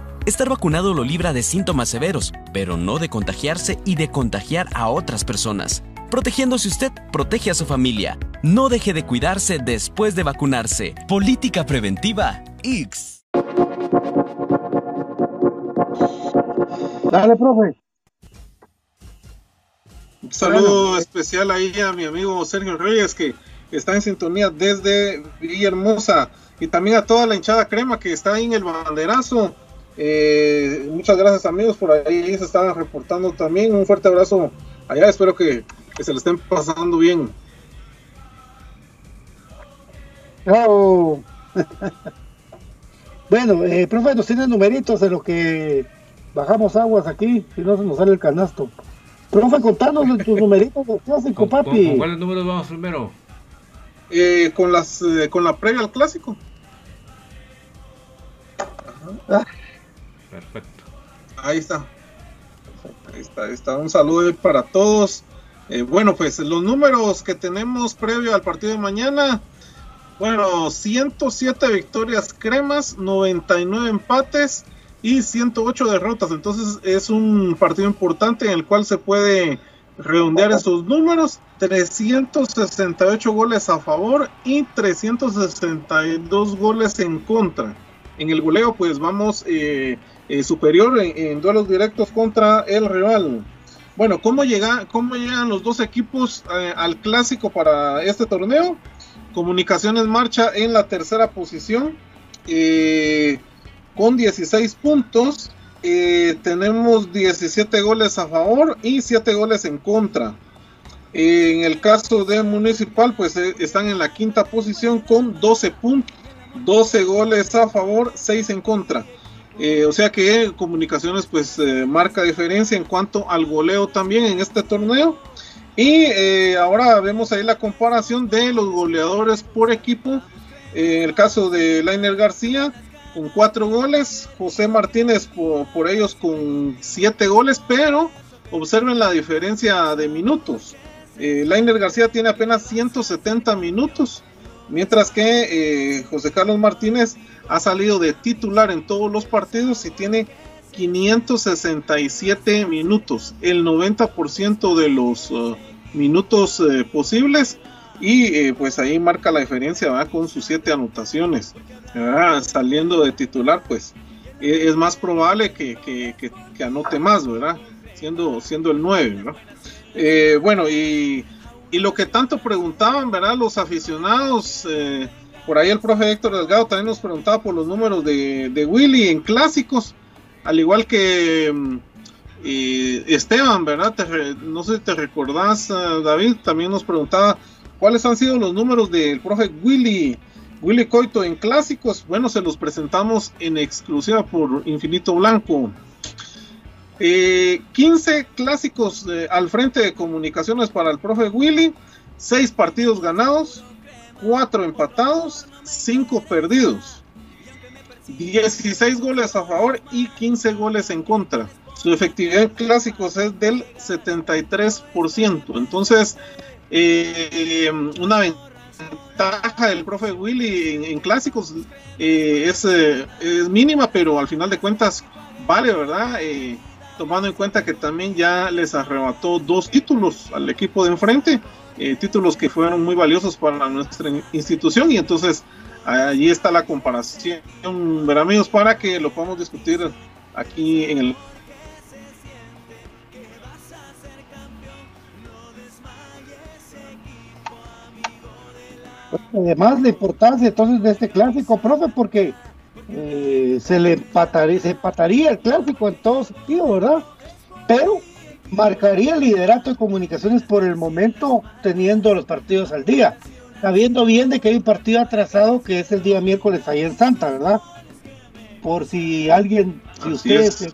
Estar vacunado lo libra de síntomas severos, pero no de contagiarse y de contagiar a otras personas. Protegiéndose usted, protege a su familia. No deje de cuidarse después de vacunarse. Política preventiva X. Dale, profe. Un saludo especial ahí a mi amigo Sergio Reyes que está en sintonía desde Villahermosa y también a toda la hinchada crema que está ahí en el banderazo eh, muchas gracias amigos, por ahí se están reportando también. Un fuerte abrazo allá, espero que, se lo estén pasando bien. bueno, eh, profe, nos tiene numeritos de lo que bajamos aguas aquí, si no se nos sale el canasto. Profe, contanos de tus numeritos de clásico, papi. ¿Con, cuáles números vamos primero? Eh, con las eh, con la previa al clásico. Ah. Perfecto. Ahí está. Ahí está, ahí está. Un saludo para todos. Eh, bueno, pues los números que tenemos previo al partido de mañana. Bueno, 107 victorias cremas, 99 empates, y 108 derrotas. Entonces es un partido importante en el cual se puede redondear esos números. 368 goles a favor y 362 goles en contra. En el goleo pues vamos eh, eh, superior en, duelos directos contra el rival. Bueno, ¿cómo, cómo llegan los dos equipos eh, al clásico para este torneo? Comunicaciones marcha en la tercera posición con 16 puntos. tenemos 17 goles a favor y 7 goles en contra. En el caso de Municipal, pues eh, están en la quinta posición con 12 puntos, 12 goles a favor, 6 en contra. Eh, o sea que Comunicaciones pues eh, marca diferencia en cuanto al goleo también en este torneo. Y ahora vemos ahí la comparación de los goleadores por equipo. en el caso de Lainer García con 4 goles, José Martínez por, por ellos con 7 goles, pero observen la diferencia de minutos. Eh, Lainer García tiene apenas 170 minutos, mientras que eh, José Carlos Martínez ha salido de titular en todos los partidos y tiene 567 minutos, el 90% de los uh, minutos eh, posibles y pues ahí marca la diferencia con sus 7 anotaciones. Saliendo de titular pues e, es más probable que, que, anote más, ¿verdad? Siendo, siendo el 9, ¿verdad? Eh, bueno, y, lo que tanto preguntaban, ¿verdad? Los aficionados, eh, por ahí el profe Héctor Delgado también nos preguntaba por los números de, Willy en clásicos, al igual que mm, Esteban, ¿verdad? no sé si te recordás, eh, David, también nos preguntaba cuáles han sido los números del profe Willy. Willy Coito en clásicos, bueno, se los presentamos en exclusiva por Infinito Blanco. 15 eh, clásicos eh, al frente de comunicaciones para el profe Willy, 6 partidos ganados, 4 empatados, 5 perdidos, 16 goles a favor y 15 goles en contra. Su efectividad en clásicos es del 73%. Entonces, eh, una ventaja del profe Willy en, clásicos es, es, mínima, pero al final de cuentas vale, ¿verdad? tomando en cuenta que también ya les arrebató dos títulos al equipo de enfrente, eh, títulos que fueron muy valiosos para nuestra institución y entonces allí está la comparación, ver amigos, para que lo podamos discutir aquí en el Además, la importancia entonces de este clásico, profe, porque eh, se le empataría, se empataría el clásico en todo sentido, ¿verdad? Pero marcaría el liderato de comunicaciones por el momento teniendo los partidos al día, sabiendo bien de que hay un partido atrasado que es el día miércoles ahí en Santa, ¿verdad? Por si alguien, si ustedes se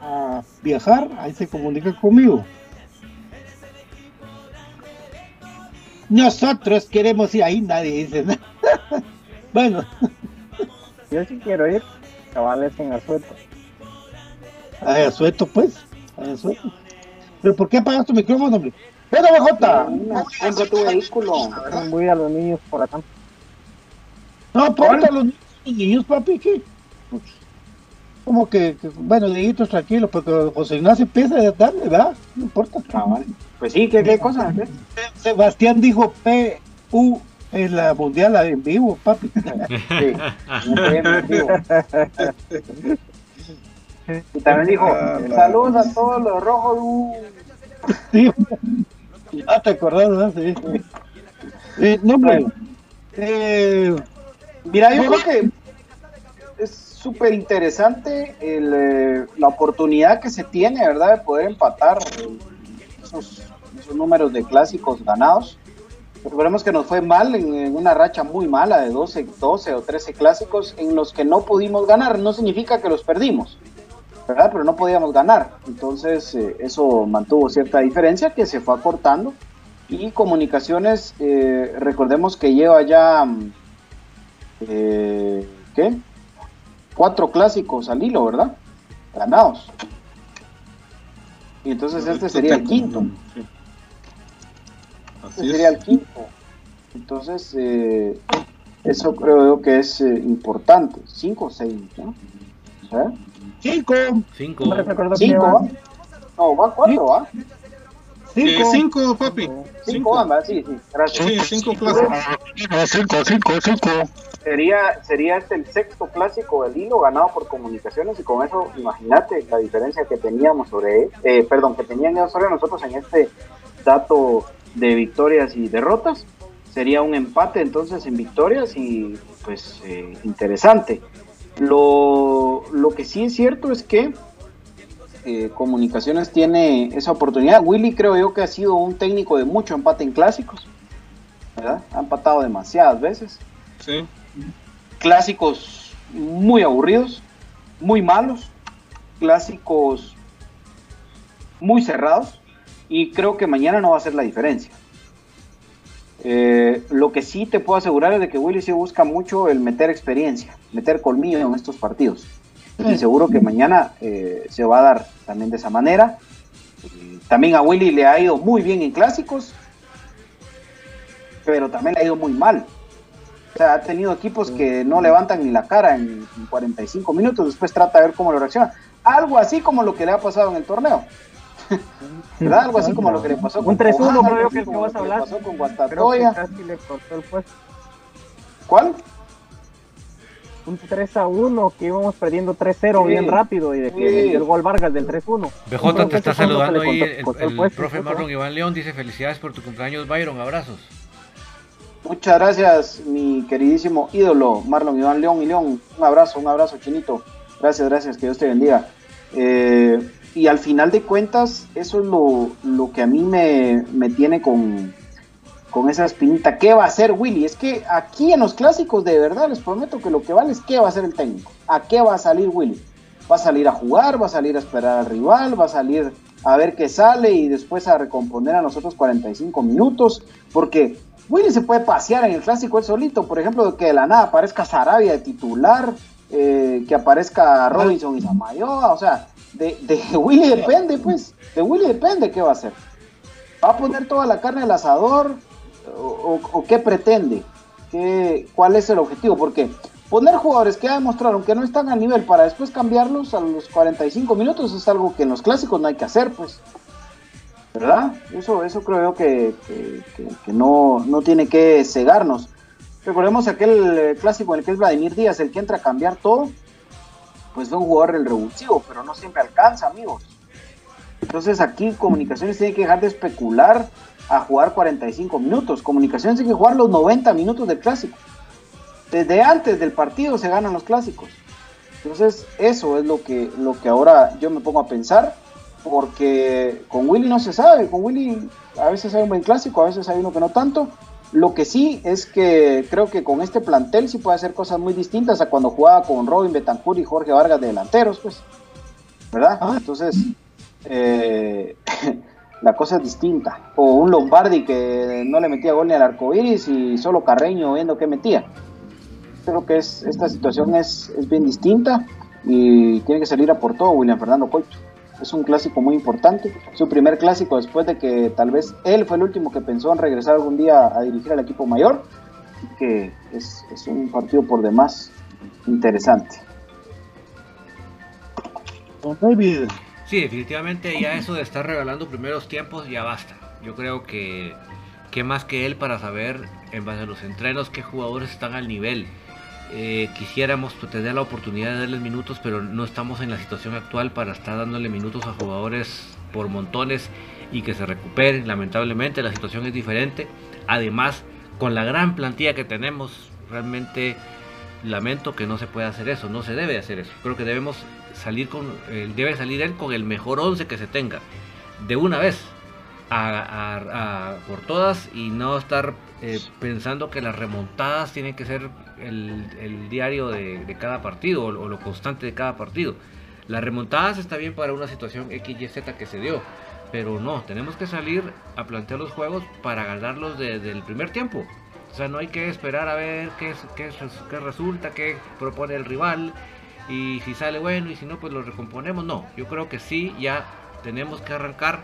a viajar, ahí se comunica conmigo. Nosotros queremos ir ahí, nadie dice nada. bueno. Yo sí quiero ir, cabales en Azueto. Ay, Azueto, pues. Ay, Azueto. ¿Pero por qué apagas tu micrófono, hombre? ¡Bueno, BJ! Tengo tu vehículo. Voy a los niños por acá. No, ponte a los niños, papi, ¿qué? Como que, que bueno, Dieguitos, tranquilo, porque José Ignacio empieza a darle, ¿verdad? No importa. Ah, pues sí, ¿qué, qué cosa? Sebastián dijo P-U en la mundial en vivo, papi. Y también dijo, ah, saludos a todos los rojos. Sí. Ya te acordás, ¿no? Sí. Eh, no, eh, mira, yo creo que es súper interesante eh, la oportunidad que se tiene, ¿verdad? De poder empatar esos, esos números de clásicos ganados. Recordemos que nos fue mal en, una racha muy mala de 12, 12 o 13 clásicos en los que no pudimos ganar. No significa que los perdimos, ¿verdad? Pero no podíamos ganar. Entonces eh, eso mantuvo cierta diferencia que se fue acortando. Y comunicaciones, eh, recordemos que lleva ya, eh, ¿qué? Cuatro clásicos al hilo, ¿verdad? Ganados. Y entonces este sería el quinto sería el quinto. Entonces, eh, eso creo que es eh, importante. Cinco o seis, ¿no? Cinco. Cinco. Cinco, ¿ah? No, van cuatro, ¿ah? Eh, cinco, papi. Cinco, ambas, sí, sí, gracias. Sí, cinco clásicos. Cinco, cinco, cinco. Sería, sería este el sexto clásico del hilo ganado por comunicaciones y con eso imagínate la diferencia que teníamos sobre él, eh, perdón, que tenían ellos sobre nosotros en este dato de victorias y derrotas. Sería un empate entonces en victorias y pues eh, interesante. Lo, lo que sí es cierto es que eh, Comunicaciones tiene esa oportunidad. Willy creo yo que ha sido un técnico de mucho empate en clásicos. ¿verdad? Ha empatado demasiadas veces. Sí. Clásicos muy aburridos, muy malos, clásicos muy cerrados y creo que mañana no va a ser la diferencia. Eh, lo que sí te puedo asegurar es de que Willy se busca mucho el meter experiencia, meter colmillo en estos partidos. Y seguro que mañana eh, se va a dar también de esa manera. Eh, también a Willy le ha ido muy bien en clásicos, pero también le ha ido muy mal. O sea, ha tenido equipos que no levantan ni la cara en, en 45 minutos, después trata de ver cómo lo reacciona. Algo así como lo que le ha pasado en el torneo. ¿Verdad? Algo así como lo que le pasó con Un 3-1 Coján, creo algo que es que vas a que le hablar. pasó con Creo que Guastatoya. casi le cortó el puesto. ¿Cuál? Un 3 a 1 que íbamos perdiendo 3-0 Sí. bien rápido y de que Sí. el gol Vargas del 3-1. BJ te está saludando le ahí cortó- el, el el profe. Marlon Iván León. Dice felicidades por tu cumpleaños, Byron. Abrazos. Muchas gracias, mi queridísimo ídolo, Marlon Iván León y León. Un abrazo, un abrazo, Chinito. Gracias, gracias, que Dios te bendiga. Eh, y al final de cuentas, eso es lo, lo que a mí me, me tiene con, con esa espinita. ¿Qué va a hacer Willy? Es que aquí en los clásicos, de verdad, les prometo que lo que vale es qué va a hacer el técnico. ¿A qué va a salir Willy? ¿Va a salir a jugar? ¿Va a salir a esperar al rival? ¿Va a salir a ver qué sale y después a recomponer a nosotros 45 minutos? Porque Willy se puede pasear en el clásico él solito, por ejemplo, que de la nada aparezca Sarabia de titular, eh, que aparezca Robinson y Samayoa, o sea, de, de Willy depende, pues, de Willy depende qué va a hacer. ¿Va a poner toda la carne al asador o, qué pretende? ¿Qué, ¿Cuál es el objetivo? Porque poner jugadores que ya demostraron que no están al nivel para después cambiarlos a los 45 minutos es algo que en los clásicos no hay que hacer, pues. ¿Verdad? Eso, eso creo yo que, que- que- que no, no tiene que cegarnos. Recordemos aquel eh, clásico en el que es Vladimir Díaz, el que entra a cambiar todo, pues un jugador del revulsivo, pero no siempre alcanza, amigos. Entonces aquí Comunicaciones tiene que dejar de especular a jugar 45 minutos. Comunicaciones tiene que jugar los 90 minutos del clásico. Desde antes del partido se ganan los clásicos. Entonces eso es lo que, lo que ahora yo me pongo a pensar, porque con Willy no se sabe, con Willy a veces hay un buen clásico, a veces hay uno que no tanto. Lo que sí es que creo que con este plantel sí puede hacer cosas muy distintas a cuando jugaba con Robin Betancourt y Jorge Vargas de delanteros, pues. ¿Verdad? Entonces, eh, la cosa es distinta. O un Lombardi que no le metía gol ni al arco iris y solo Carreño viendo qué metía. Creo que es, esta situación es, es bien distinta y tiene que salir a por todo William Fernando Coito. Es un clásico muy importante, su primer clásico después de que tal vez él fue el último que pensó en regresar algún día a dirigir al equipo mayor, que es, es un partido por demás interesante. David. Sí, definitivamente ya eso de estar regalando primeros tiempos ya basta. Yo creo que que más que él para saber en base a los entrenos qué jugadores están al nivel. Eh, quisiéramos pues, tener la oportunidad de darles minutos, pero no estamos en la situación actual para estar dándole minutos a jugadores por montones y que se recuperen. Lamentablemente la situación es diferente. Además, con la gran plantilla que tenemos, realmente lamento que no se pueda hacer eso, no se debe hacer eso. Creo que debemos salir con, eh, debe salir él con el mejor 11 que se tenga, de una vez, a, por todas y no estar eh, pensando que las remontadas tienen que ser el, diario de, cada partido o, lo constante de cada partido. Las remontadas está bien para una situación XYZ que se dio, pero no, tenemos que salir a plantear los juegos para ganarlos desde el primer tiempo. O sea, no hay que esperar a ver qué, qué, qué resulta, qué propone el rival y si sale bueno y si no, pues lo recomponemos. No, yo creo que sí, ya tenemos que arrancar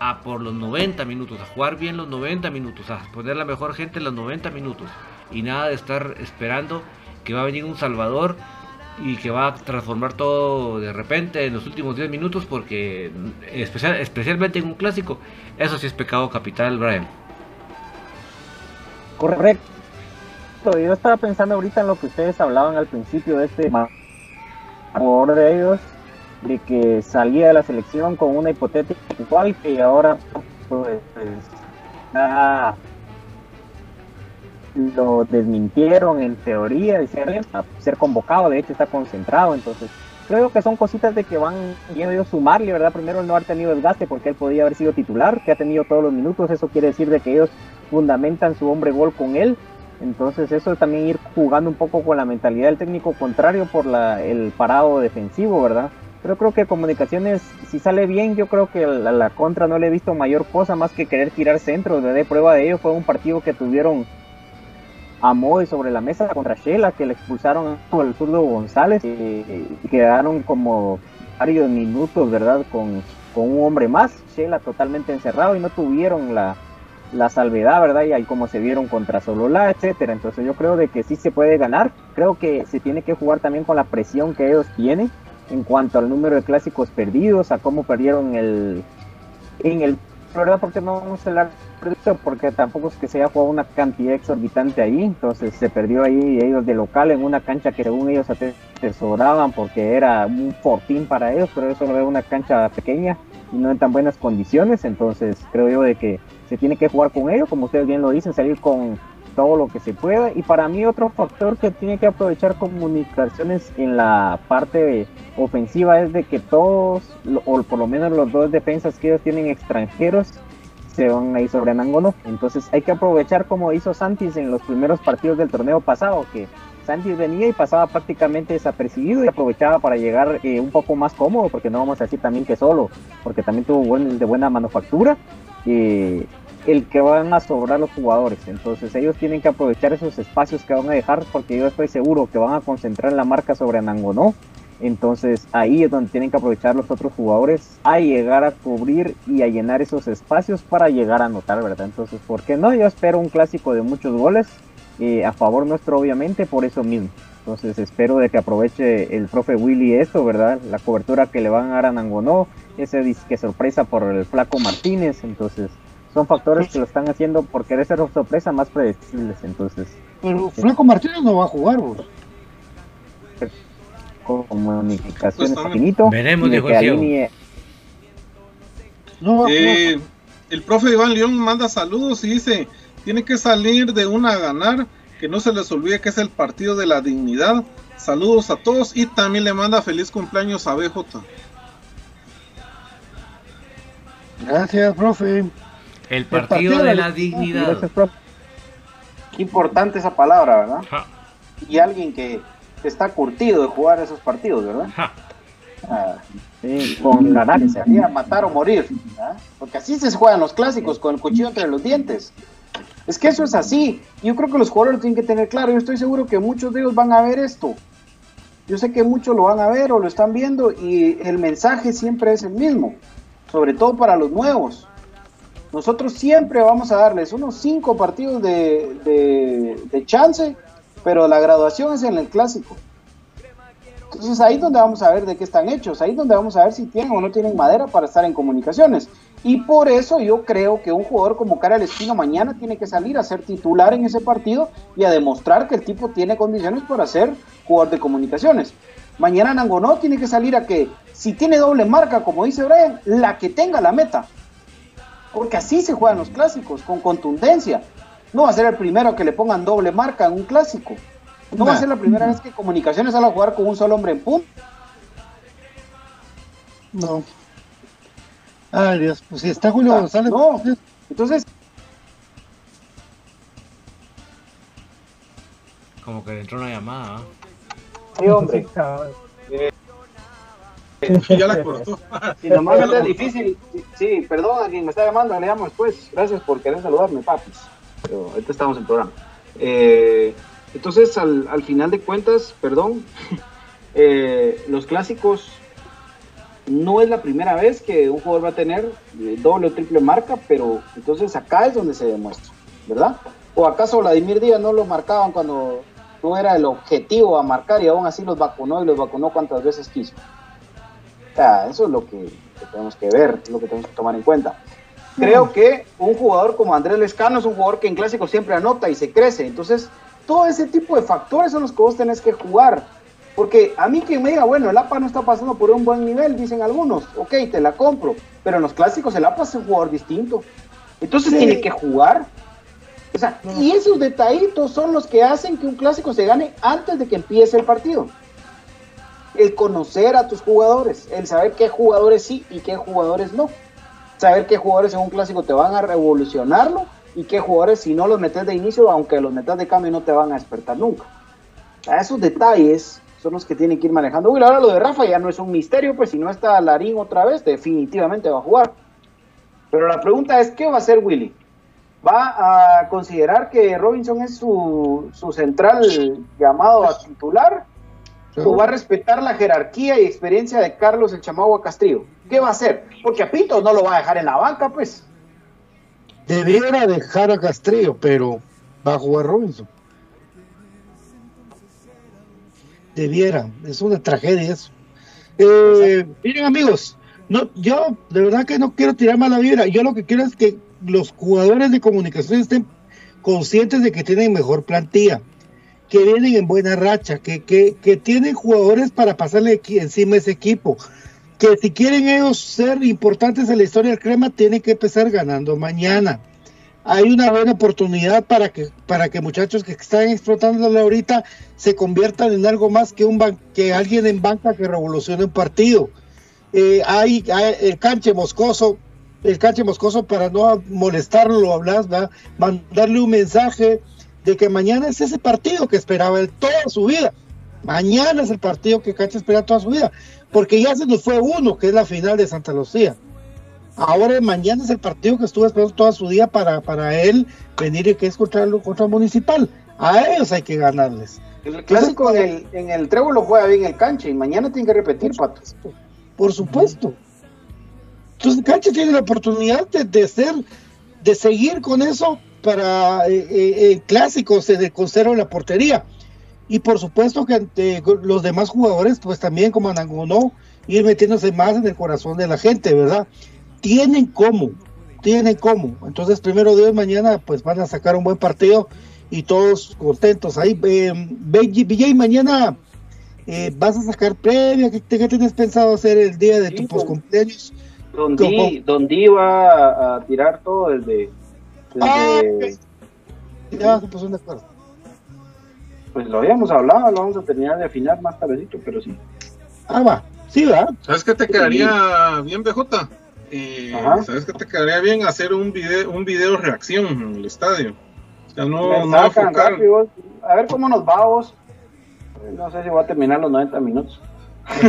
a por los 90 minutos, a jugar bien los 90 minutos, a poner la mejor gente en los 90 minutos y nada de estar esperando que va a venir un Salvador y que va a transformar todo de repente en los últimos 10 minutos porque especial, especialmente en un clásico, eso sí es pecado capital, Brian. Correcto. Yo estaba pensando ahorita en lo que ustedes hablaban al principio de este jugador de ellos, de que salía de la selección con una hipotética igual que ahora pues, lo desmintieron en teoría, decían a ser convocado, de hecho está concentrado, entonces creo que son cositas de que van viendo sumarle, ¿verdad? Primero el no haber tenido desgaste porque él podía haber sido titular, que ha tenido todos los minutos, eso quiere decir de que ellos fundamentan su hombre gol con él, entonces eso es también ir jugando un poco con la mentalidad del técnico contrario por la, el parado defensivo, ¿verdad? Pero creo que comunicaciones, si sale bien, yo creo que la, la contra no le he visto mayor cosa más que querer tirar centro, de prueba de ello fue un partido que tuvieron a Moy sobre la mesa contra Shela, que le expulsaron por el zurdo González y, quedaron como varios minutos, ¿verdad? Con, con un hombre más, Shela totalmente encerrado y no tuvieron la, la salvedad, ¿verdad? Y ahí como se vieron contra Solola, etcétera. Entonces yo creo de que sí se puede ganar. Creo que se tiene que jugar también con la presión que ellos tienen en cuanto al número de clásicos perdidos, a cómo perdieron el en el ¿verdad? Porque no vamos a hablar porque tampoco es que se haya jugado una cantidad exorbitante ahí, entonces se perdió ahí ellos de local en una cancha que según ellos atesoraban porque era un fortín para ellos, pero eso veo una cancha pequeña y no en tan buenas condiciones, entonces creo yo de que se tiene que jugar con ellos, como ustedes bien lo dicen, salir con todo lo que se pueda y para mí otro factor que tiene que aprovechar comunicaciones en la parte ofensiva es de que todos o por lo menos los dos defensas que ellos tienen extranjeros se van a ir sobre Nangono. Entonces hay que aprovechar como hizo Santis en los primeros partidos del torneo pasado, que Santis venía y pasaba prácticamente desapercibido y aprovechaba para llegar eh, un poco más cómodo, porque no vamos a decir también que solo, porque también tuvo buen, de buena manufactura. Eh, el que van a sobrar los jugadores. Entonces ellos tienen que aprovechar esos espacios que van a dejar porque yo estoy seguro que van a concentrar la marca sobre Nangonó entonces ahí es donde tienen que aprovechar los otros jugadores a llegar a cubrir y a llenar esos espacios para llegar a anotar, ¿verdad? Entonces, ¿por qué no? Yo espero un clásico de muchos goles, eh, a favor nuestro obviamente, por eso mismo. Entonces espero de que aproveche el profe Willy esto, ¿verdad? La cobertura que le van a dar a Nangonó, ese disque sorpresa por el flaco Martínez, entonces son factores que lo están haciendo por querer ser sorpresa más predecibles, entonces. Pero Flaco Martínez no va a jugar, vos comunicaciones infinito. Veremos de que no, eh, el profe Iván León manda saludos y dice, tiene que salir de una a ganar, que no se les olvide que es el partido de la dignidad. Saludos a todos y también le manda feliz cumpleaños a BJ. Gracias, profe. El partido, de, la, dignidad. Qué importante esa palabra, ¿verdad? Y alguien que está curtido de jugar esos partidos, ¿verdad? Ah, con ganar. Matar o morir, porque así se juegan los clásicos, con el cuchillo entre los dientes. Es que eso es así. Yo creo que los jugadores lo tienen que tener claro. Yo estoy seguro que muchos de ellos van a ver esto. Yo sé que muchos lo van a ver o lo están viendo y el mensaje siempre es el mismo, sobre todo para los nuevos. Nosotros siempre vamos a darles unos cinco partidos de, chance pero la graduación es en el clásico. Entonces ahí es donde vamos a ver de qué están hechos, ahí es donde vamos a ver si tienen o no tienen madera para estar en comunicaciones. Y por eso yo creo que un jugador como Karel Espino mañana tiene que salir a ser titular en ese partido y a demostrar que el tipo tiene condiciones para ser jugador de comunicaciones. Mañana Nangonó tiene que salir a que, si tiene doble marca, como dice Brian, la que tenga la meta. Porque así se juegan los clásicos, con contundencia. No va a ser el primero que le pongan doble marca en un clásico. No va a ser la primera vez que Comunicaciones sale a jugar con un solo hombre en punto. No. Ay, Dios, pues si está Julio González. No, entonces. Como que entró una llamada. Sí, hombre. Ya la cortó. Si nomás es difícil. Sí, perdón a quien me está llamando, le llamo después. Gracias por querer saludarme, papis pero ahorita estamos en programa. Eh, entonces, al, al, final de cuentas, perdón, eh, los clásicos no es la primera vez que un jugador va a tener eh, doble o triple marca, pero entonces acá es donde se demuestra, ¿verdad? ¿O acaso Vladimir Díaz no lo marcaban cuando no era el objetivo a marcar y aún así los vacunó y los vacunó cuantas veces quiso. Eso es lo que, que tenemos que ver, es lo que tenemos que tomar en cuenta. Creo que un jugador como Andrés Lescano es un jugador que en clásico siempre anota y se crece. Entonces, todo ese tipo de factores son los que vos tenés que jugar. Porque a mí quien me diga, bueno, el APA no está pasando por un buen nivel, dicen algunos, ok, te la compro. Pero en los clásicos el APA es un jugador distinto. Entonces Sí. tiene que jugar. O sea, y esos detallitos son los que hacen que un clásico se gane antes de que empiece el partido. El conocer a tus jugadores, el saber qué jugadores sí y qué jugadores no. Saber qué jugadores en un clásico te van a revolucionarlo y qué jugadores si no los metes de inicio, aunque los metas de cambio, no te van a despertar nunca. Sea, esos detalles son los que tienen que ir manejando. Uy, ahora lo de Rafa ya no es un misterio, pues si no está Larín otra vez, definitivamente va a jugar. Pero la pregunta es, ¿qué va a hacer Willy? ¿Va a considerar que Robinson es su, su central llamado a titular? ¿O va a respetar la jerarquía y experiencia de Carlos el Chamagua Castrillo? ¿Qué va a hacer? Porque a Pinto no lo va a dejar en la banca, pues. Debiera dejar a Castrillo, pero va a jugar Robinson. Debiera, es una tragedia eso. Eh, miren amigos, no, yo de verdad que no quiero tirar mala vibra, yo lo que quiero es que los jugadores de comunicación estén conscientes de que tienen mejor plantilla, que vienen en buena racha, que, que, que tienen jugadores para pasarle encima a ese equipo, que si quieren ellos ser importantes en la historia del crema, tienen que empezar ganando mañana. Hay una buena oportunidad para que, para que muchachos que están explotándolo ahorita se conviertan en algo más que, un que alguien en banca que revolucione un partido. Eh, hay, el canche moscoso, el canche moscoso para no molestarlo, lo hablas, mandarle un mensaje de que mañana es ese partido que esperaba él toda su vida. Mañana es el partido que Cancha espera toda su vida, porque ya se nos fue uno, que es la final de Santa Lucía. Ahora mañana es el partido que estuvo esperando toda su día para, para él venir y que es contra, el- contra Municipal. A ellos hay que ganarles. El clásico en el, en el trébol lo juega bien el cancha y mañana tiene que repetir, Pato. Por supuesto. Entonces Cancha tiene la oportunidad de, de ser, de seguir con eso para eh, eh, eh, clásicos de con cero en la portería. Y por supuesto que ante los demás jugadores, pues también como Anangonó, ir metiéndose más en el corazón de la gente, ¿verdad? Tienen cómo, tienen cómo. Entonces, primero Dios, mañana pues van a sacar un buen partido y todos contentos. Ahí, eh, BJ, BJ, mañana eh, vas a sacar previa. ¿Qué, qué tienes pensado hacer el día de tu poscumpleaños? Don ¿Cómo? Di, Don Di va a, a tirar todo desde, desde- Ya se puso de acuerdo. pues lo habíamos hablado, lo vamos a terminar de afinar más tardecito, pero sí. Ah, va. Sí, va. ¿Sabes qué te quedaría bien, BJ? Eh. ¿Sabes qué te quedaría bien? Hacer un video, un video reacción en el estadio. O sea, no, no enfocar. rápido. A ver cómo nos va vos. No sé si voy a terminar los 90 minutos.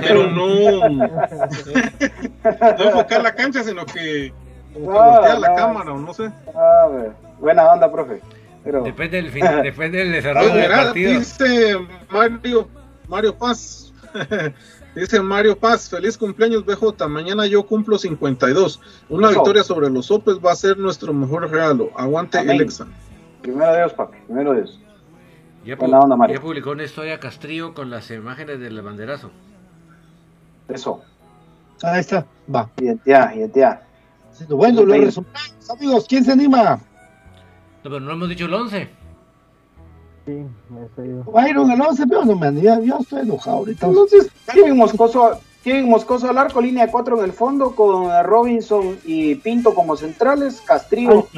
pero no, no enfocar la cancha, sino que como que No, voltear la no. cámara o no sé. A ver, buena onda, profe. Pero Depende del, final, del desarrollo Ah, del mira, partido. dice Mario, Mario Paz. dice Mario Paz, feliz cumpleaños BJ. Mañana yo cumplo 52. Una Eso. victoria sobre los Opes va a ser nuestro mejor regalo. Aguante Amén. el Exa. primero Dios, papi, primero Dios. Ya, Buena pu- onda, Mario. ya publicó una historia Castrillo con las imágenes del banderazo. Eso, Ahí está. Va. identidad, identidad. Bueno, los resultados, amigos. ¿Quién se anima? No, pero no hemos dicho el 11. Sí. Byron, el 11, pero no me anima. Yo estoy enojado ahorita. Entonces, Kevin Moscoso, Kevin Moscoso al arco, línea de 4 en el fondo, con Robinson y Pinto como centrales, Castrillo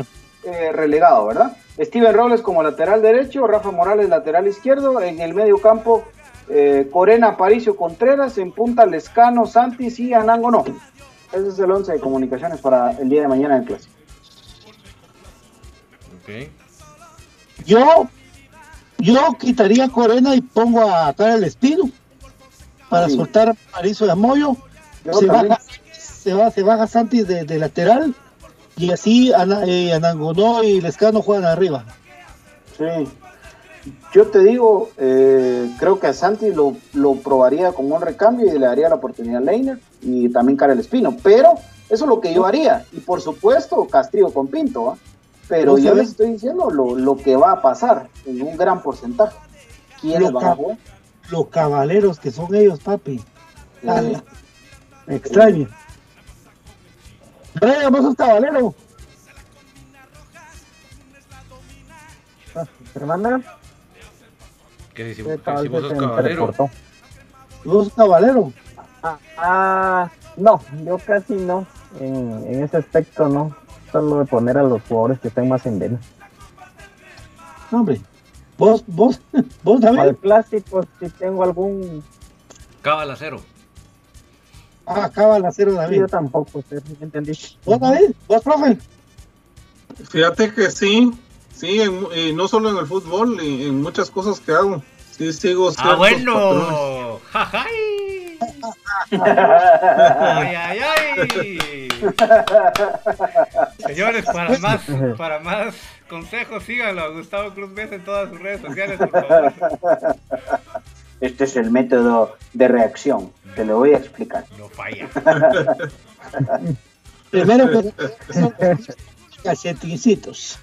eh, relegado, ¿verdad? Steven Robles como lateral derecho, Rafa Morales lateral izquierdo, en el medio campo eh, Corena, Paricio, Contreras, en punta Lescano, Santis y Anango no. Ese es el 11 de comunicaciones para el día de mañana en clase. Ok. Yo, yo quitaría a Corena y pongo a Karel Espino para Sí. soltar a Parizo de Amoyo. Yo Se baja, se, va, se baja Santis de, de lateral y así Ana- eh, Anangonó y Lescano juegan arriba. Sí. Yo te digo, eh, creo que a Santi lo, lo probaría como un recambio y le daría la oportunidad a Leiner y también Karel Espino. Pero eso es lo que yo haría. Y por supuesto, Castrillo con Pinto. ¿ah? Pero No yo les estoy diciendo lo, lo que va a pasar en un gran porcentaje. ¿Quiénes Los, van a jugar? los caballeros que son ellos, papi. Eh, me extraño. Brian, vos sos cabalero. Hermana, Que si, vos sos caballero. Vos sos cabalero. Ah, ah, no, yo casi no. En, en ese aspecto no. Solo de poner a los jugadores que estén más en vena. No, hombre. Vos, vos, vos, el David. clásico, si tengo algún. Cábala cero. Ah, acaba el acero, David. Yo tampoco, ¿me entendí? Vos, David. Vos, profe. Fíjate que sí, sí, en- y no solo en el fútbol, y en muchas cosas que hago. Sí, sigo ¡Ah, bueno! ¡Jajay! ¡Ay, ay, ay! Señores, para más, para más consejos, síganlo a Gustavo Cruz Mesa en todas sus redes sociales, por favor. Este es el método de reacción. Te lo voy a explicar. No falla. Primero que son cachetincitos.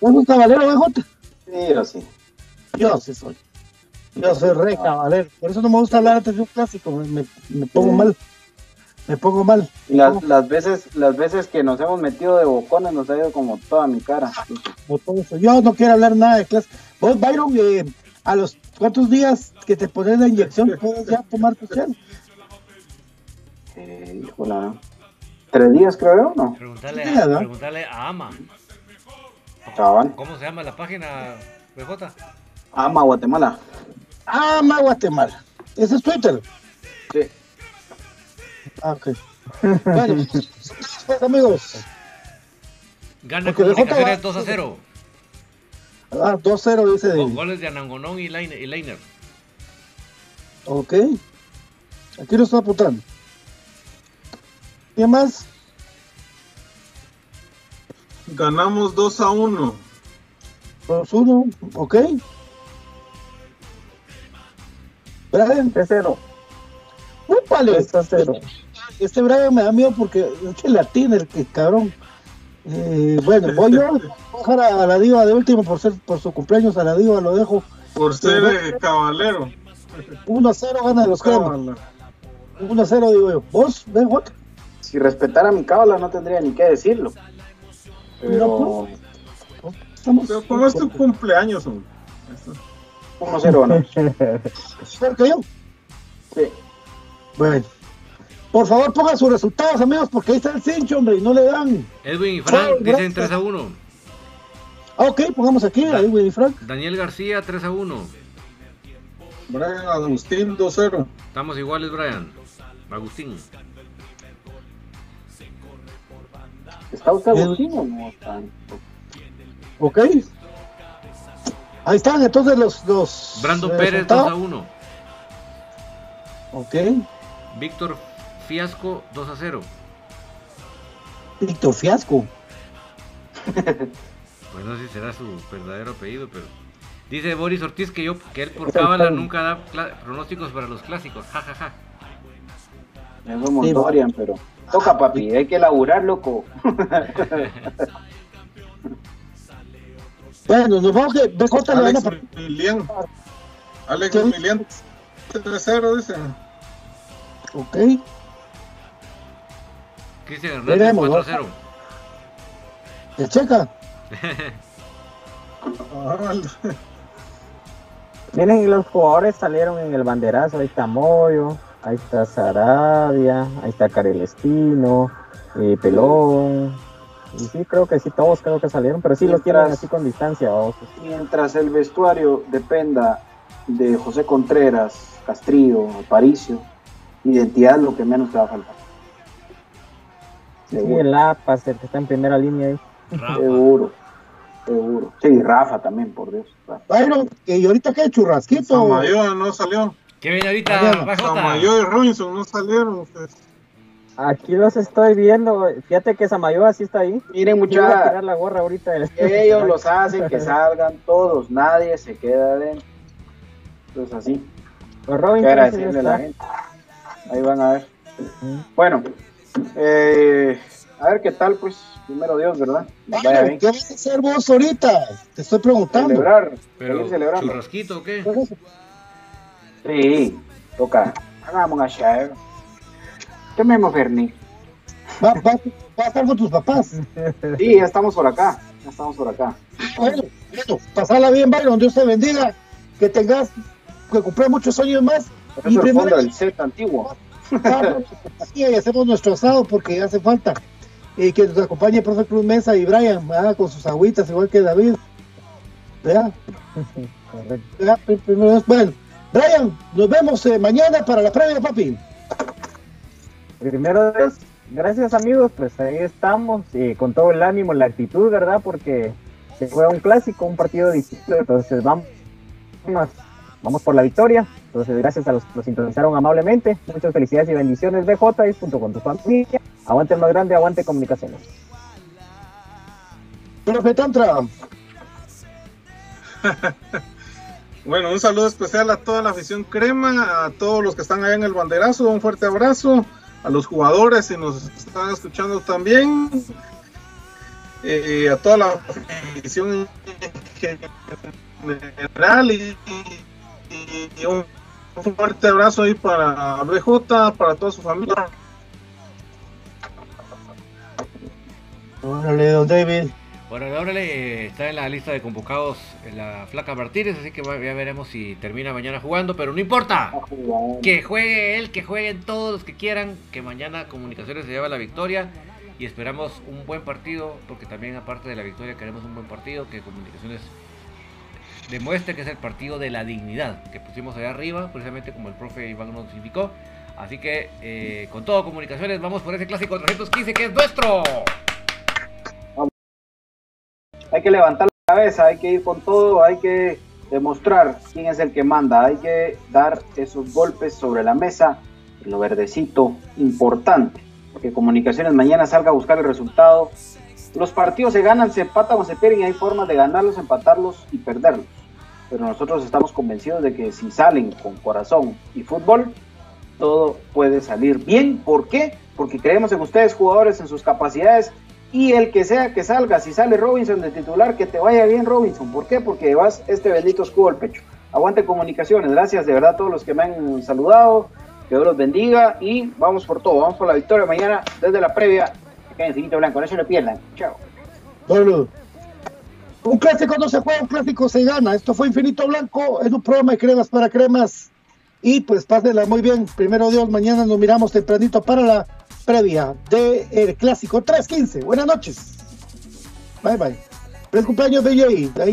¿Vos sos cabalero, BJ? Sí, yo sí. Yo sí soy. Yo soy re cabalero. Por eso no me gusta hablar antes de un clásico. Me, pongo mal. Me pongo mal. Las, las veces las veces que nos hemos metido de bocones nos ha ido como toda mi cara. Como todo eso. Yo no quiero hablar nada de clase. Vos, Byron, eh, a los cuántos días que te pones la inyección puedes ya tomar tu cel. Eh, híjola. ¿Tres días creo yo? No. Preguntarle a, ¿no? preguntarle a Ama. Cabal. ¿Cómo se llama la página, BJ? Ama Guatemala. Ah, ma Guatemala. Ese es Twitter. Sí. Ah, ok. Bueno, pues, amigos. Gana Porque BJ comunicaciones va- 2 a 0. Ah, 2-0 dice Con goles de Anangonón y Leiner. y Leiner. Ok. Aquí lo estoy apuntando. ¿Qué más? Ganamos 2 a 1. 2-1. Ok. Brian. 3-0. ¡Úpale! 3-0. Este Brian me da miedo porque es que latina el que cabrón. Eh, bueno, voy yo voy a dejar a la diva de último por ser por su cumpleaños a la diva lo dejo Por ser eh, caballero. 1 a 0 gana los cremas Cábala. 1 a 0 digo yo vos ven what Si respetara mi cábala no tendría ni que decirlo. Pero estamos Pero como es tu cumpleaños, hombre. 1-0 ganamos. peor que yo Sí. bueno por favor pongan sus resultados amigos porque ahí está el cincho hombre y no le dan Edwin y Frank dicen gracias. 3 a 1. ah, ok pongamos aquí ahí Willy Frank Daniel García 3 a 1. Brian Agustín 2-0. Estamos iguales, Brian. Agustín. ¿Está usted Agustín o no está? ok ahí están entonces los los Brandon eh, Pérez 2 resultados. a 1. ok Víctor Fiasco 2 a 0. Víctor Fiasco Pues no sé si será su verdadero apellido, pero. Dice Boris Ortiz que yo que él por cábala nunca da pronósticos para los clásicos. Ja, ja, ja. Eso es Montorian, pero toca papi, hay que laburar, loco. bueno nos vamos que BJ Alex Milian. Alex ¿Qué? Milian 3-0, dicen. ok Cristian Hernández Veremos, 4 a 0. el checa Miren, y los jugadores salieron en el banderazo. Ahí está Moyo, ahí está Sarabia, ahí está Karel Espino, eh, Pelón. Y sí, creo que sí, todos creo que salieron, pero sí los tienen Mientras- así con distancia. vamos. Mientras el vestuario dependa de José Contreras, Castrillo, Aparicio, identidad es lo que menos te va a faltar. Sí, Seguro. el Lapas, el que está en primera línea ahí. Rafa. Seguro, seguro. Sí, Rafa también, por Dios. Rafa. Byron y ahorita qué churrasquito Samayoa no salió. ¿Qué viene ahorita, BJ? Samayoa y Robinson no salieron. pues. Aquí los estoy viendo. Fíjate que Samayoa sí está ahí. Miren, iba a muchachos, tirar la gorra ahorita. ellos los hacen que salgan todos, nadie se queda adentro. Entonces así, hay Robinson sí a la gente. Ahí van a ver. Bueno, eh, a ver qué tal, pues, primero Dios, ¿verdad? ¿Qué vas a hacer vos ahorita? Te estoy preguntando. Celebrar, Pero. ¿churrasquito o qué? Sí, toca. Hagamos una chave. Tomemos Ferni. ¿Va, va, va a estar con tus papás? Sí, ya estamos por acá. Ya estamos por acá. Bueno, bueno, pasala bien, Byron. Dios te bendiga. Que tengas, que cumplir muchos años más. Por eso el fondo del set antiguo. Sí, y hacemos nuestro asado porque hace falta. Y que nos acompañe el profe Cruz Mesa y Brian, ¿verdad? con sus agüitas, igual que David. ¿Verdad? ¿Verdad? Pr- primero- Bueno, Brian, nos vemos eh, mañana para la previa, papi. Primero gracias amigos, pues ahí estamos eh, con todo el ánimo, la actitud, ¿verdad? Porque se juega un clásico, un partido distinto, entonces vamos, vamos por la victoria. Entonces gracias a los que nos sintonizaron amablemente, muchas felicidades y bendiciones BJ y junto con tu familia. Aguante el más grande, aguante comunicaciones. Profe Tantra, Bueno, un saludo especial a toda la afición crema, a todos los que están allá en el banderazo, un fuerte abrazo, a los jugadores si nos están escuchando también, eh, a toda la afición en general y, y- y un fuerte abrazo ahí para BJ, para toda su familia. órale, don David. Bueno, eh, está en la lista de convocados en la Flaca Martínez, así que ya veremos si termina mañana jugando, pero no importa. Que juegue él, que jueguen todos los que quieran, que mañana Comunicaciones se lleva la victoria y esperamos un buen partido, porque también aparte de la victoria queremos un buen partido, que Comunicaciones demuestre que es el partido de la dignidad que pusimos allá arriba, precisamente como el profe Iván nos indicó. Así que eh, con todo Comunicaciones vamos por ese clásico 315 que es nuestro. Hay que levantar la cabeza, hay que ir con todo, hay que demostrar quién es el que manda, hay que dar esos golpes sobre la mesa, lo verdecito, importante, que Comunicaciones mañana salga a buscar el resultado. Los partidos se ganan, se empatan o se pierden, y hay formas de ganarlos, empatarlos y perderlos. Pero nosotros estamos convencidos de que si salen con corazón y fútbol, todo puede salir bien. ¿Por qué? Porque creemos en ustedes, jugadores, en sus capacidades y el que sea que salga, si sale Robinson de titular, que te vaya bien Robinson. ¿Por qué? Porque llevas este bendito escudo al pecho. Aguante comunicaciones. Gracias de verdad a todos los que me han saludado. Que Dios los bendiga y vamos por todo. Vamos por la victoria mañana desde la previa. Acá en Infinito Blanco. No se lo pierdan. Chao. Un clásico no se juega, un clásico se gana. Esto fue Infinito Blanco, es un programa de cremas para cremas. Y pues pásenla muy bien. Primero Dios, mañana nos miramos tempranito para la previa del clásico 315. Buenas noches. Bye bye. Feliz cumpleaños, BJ. Ahí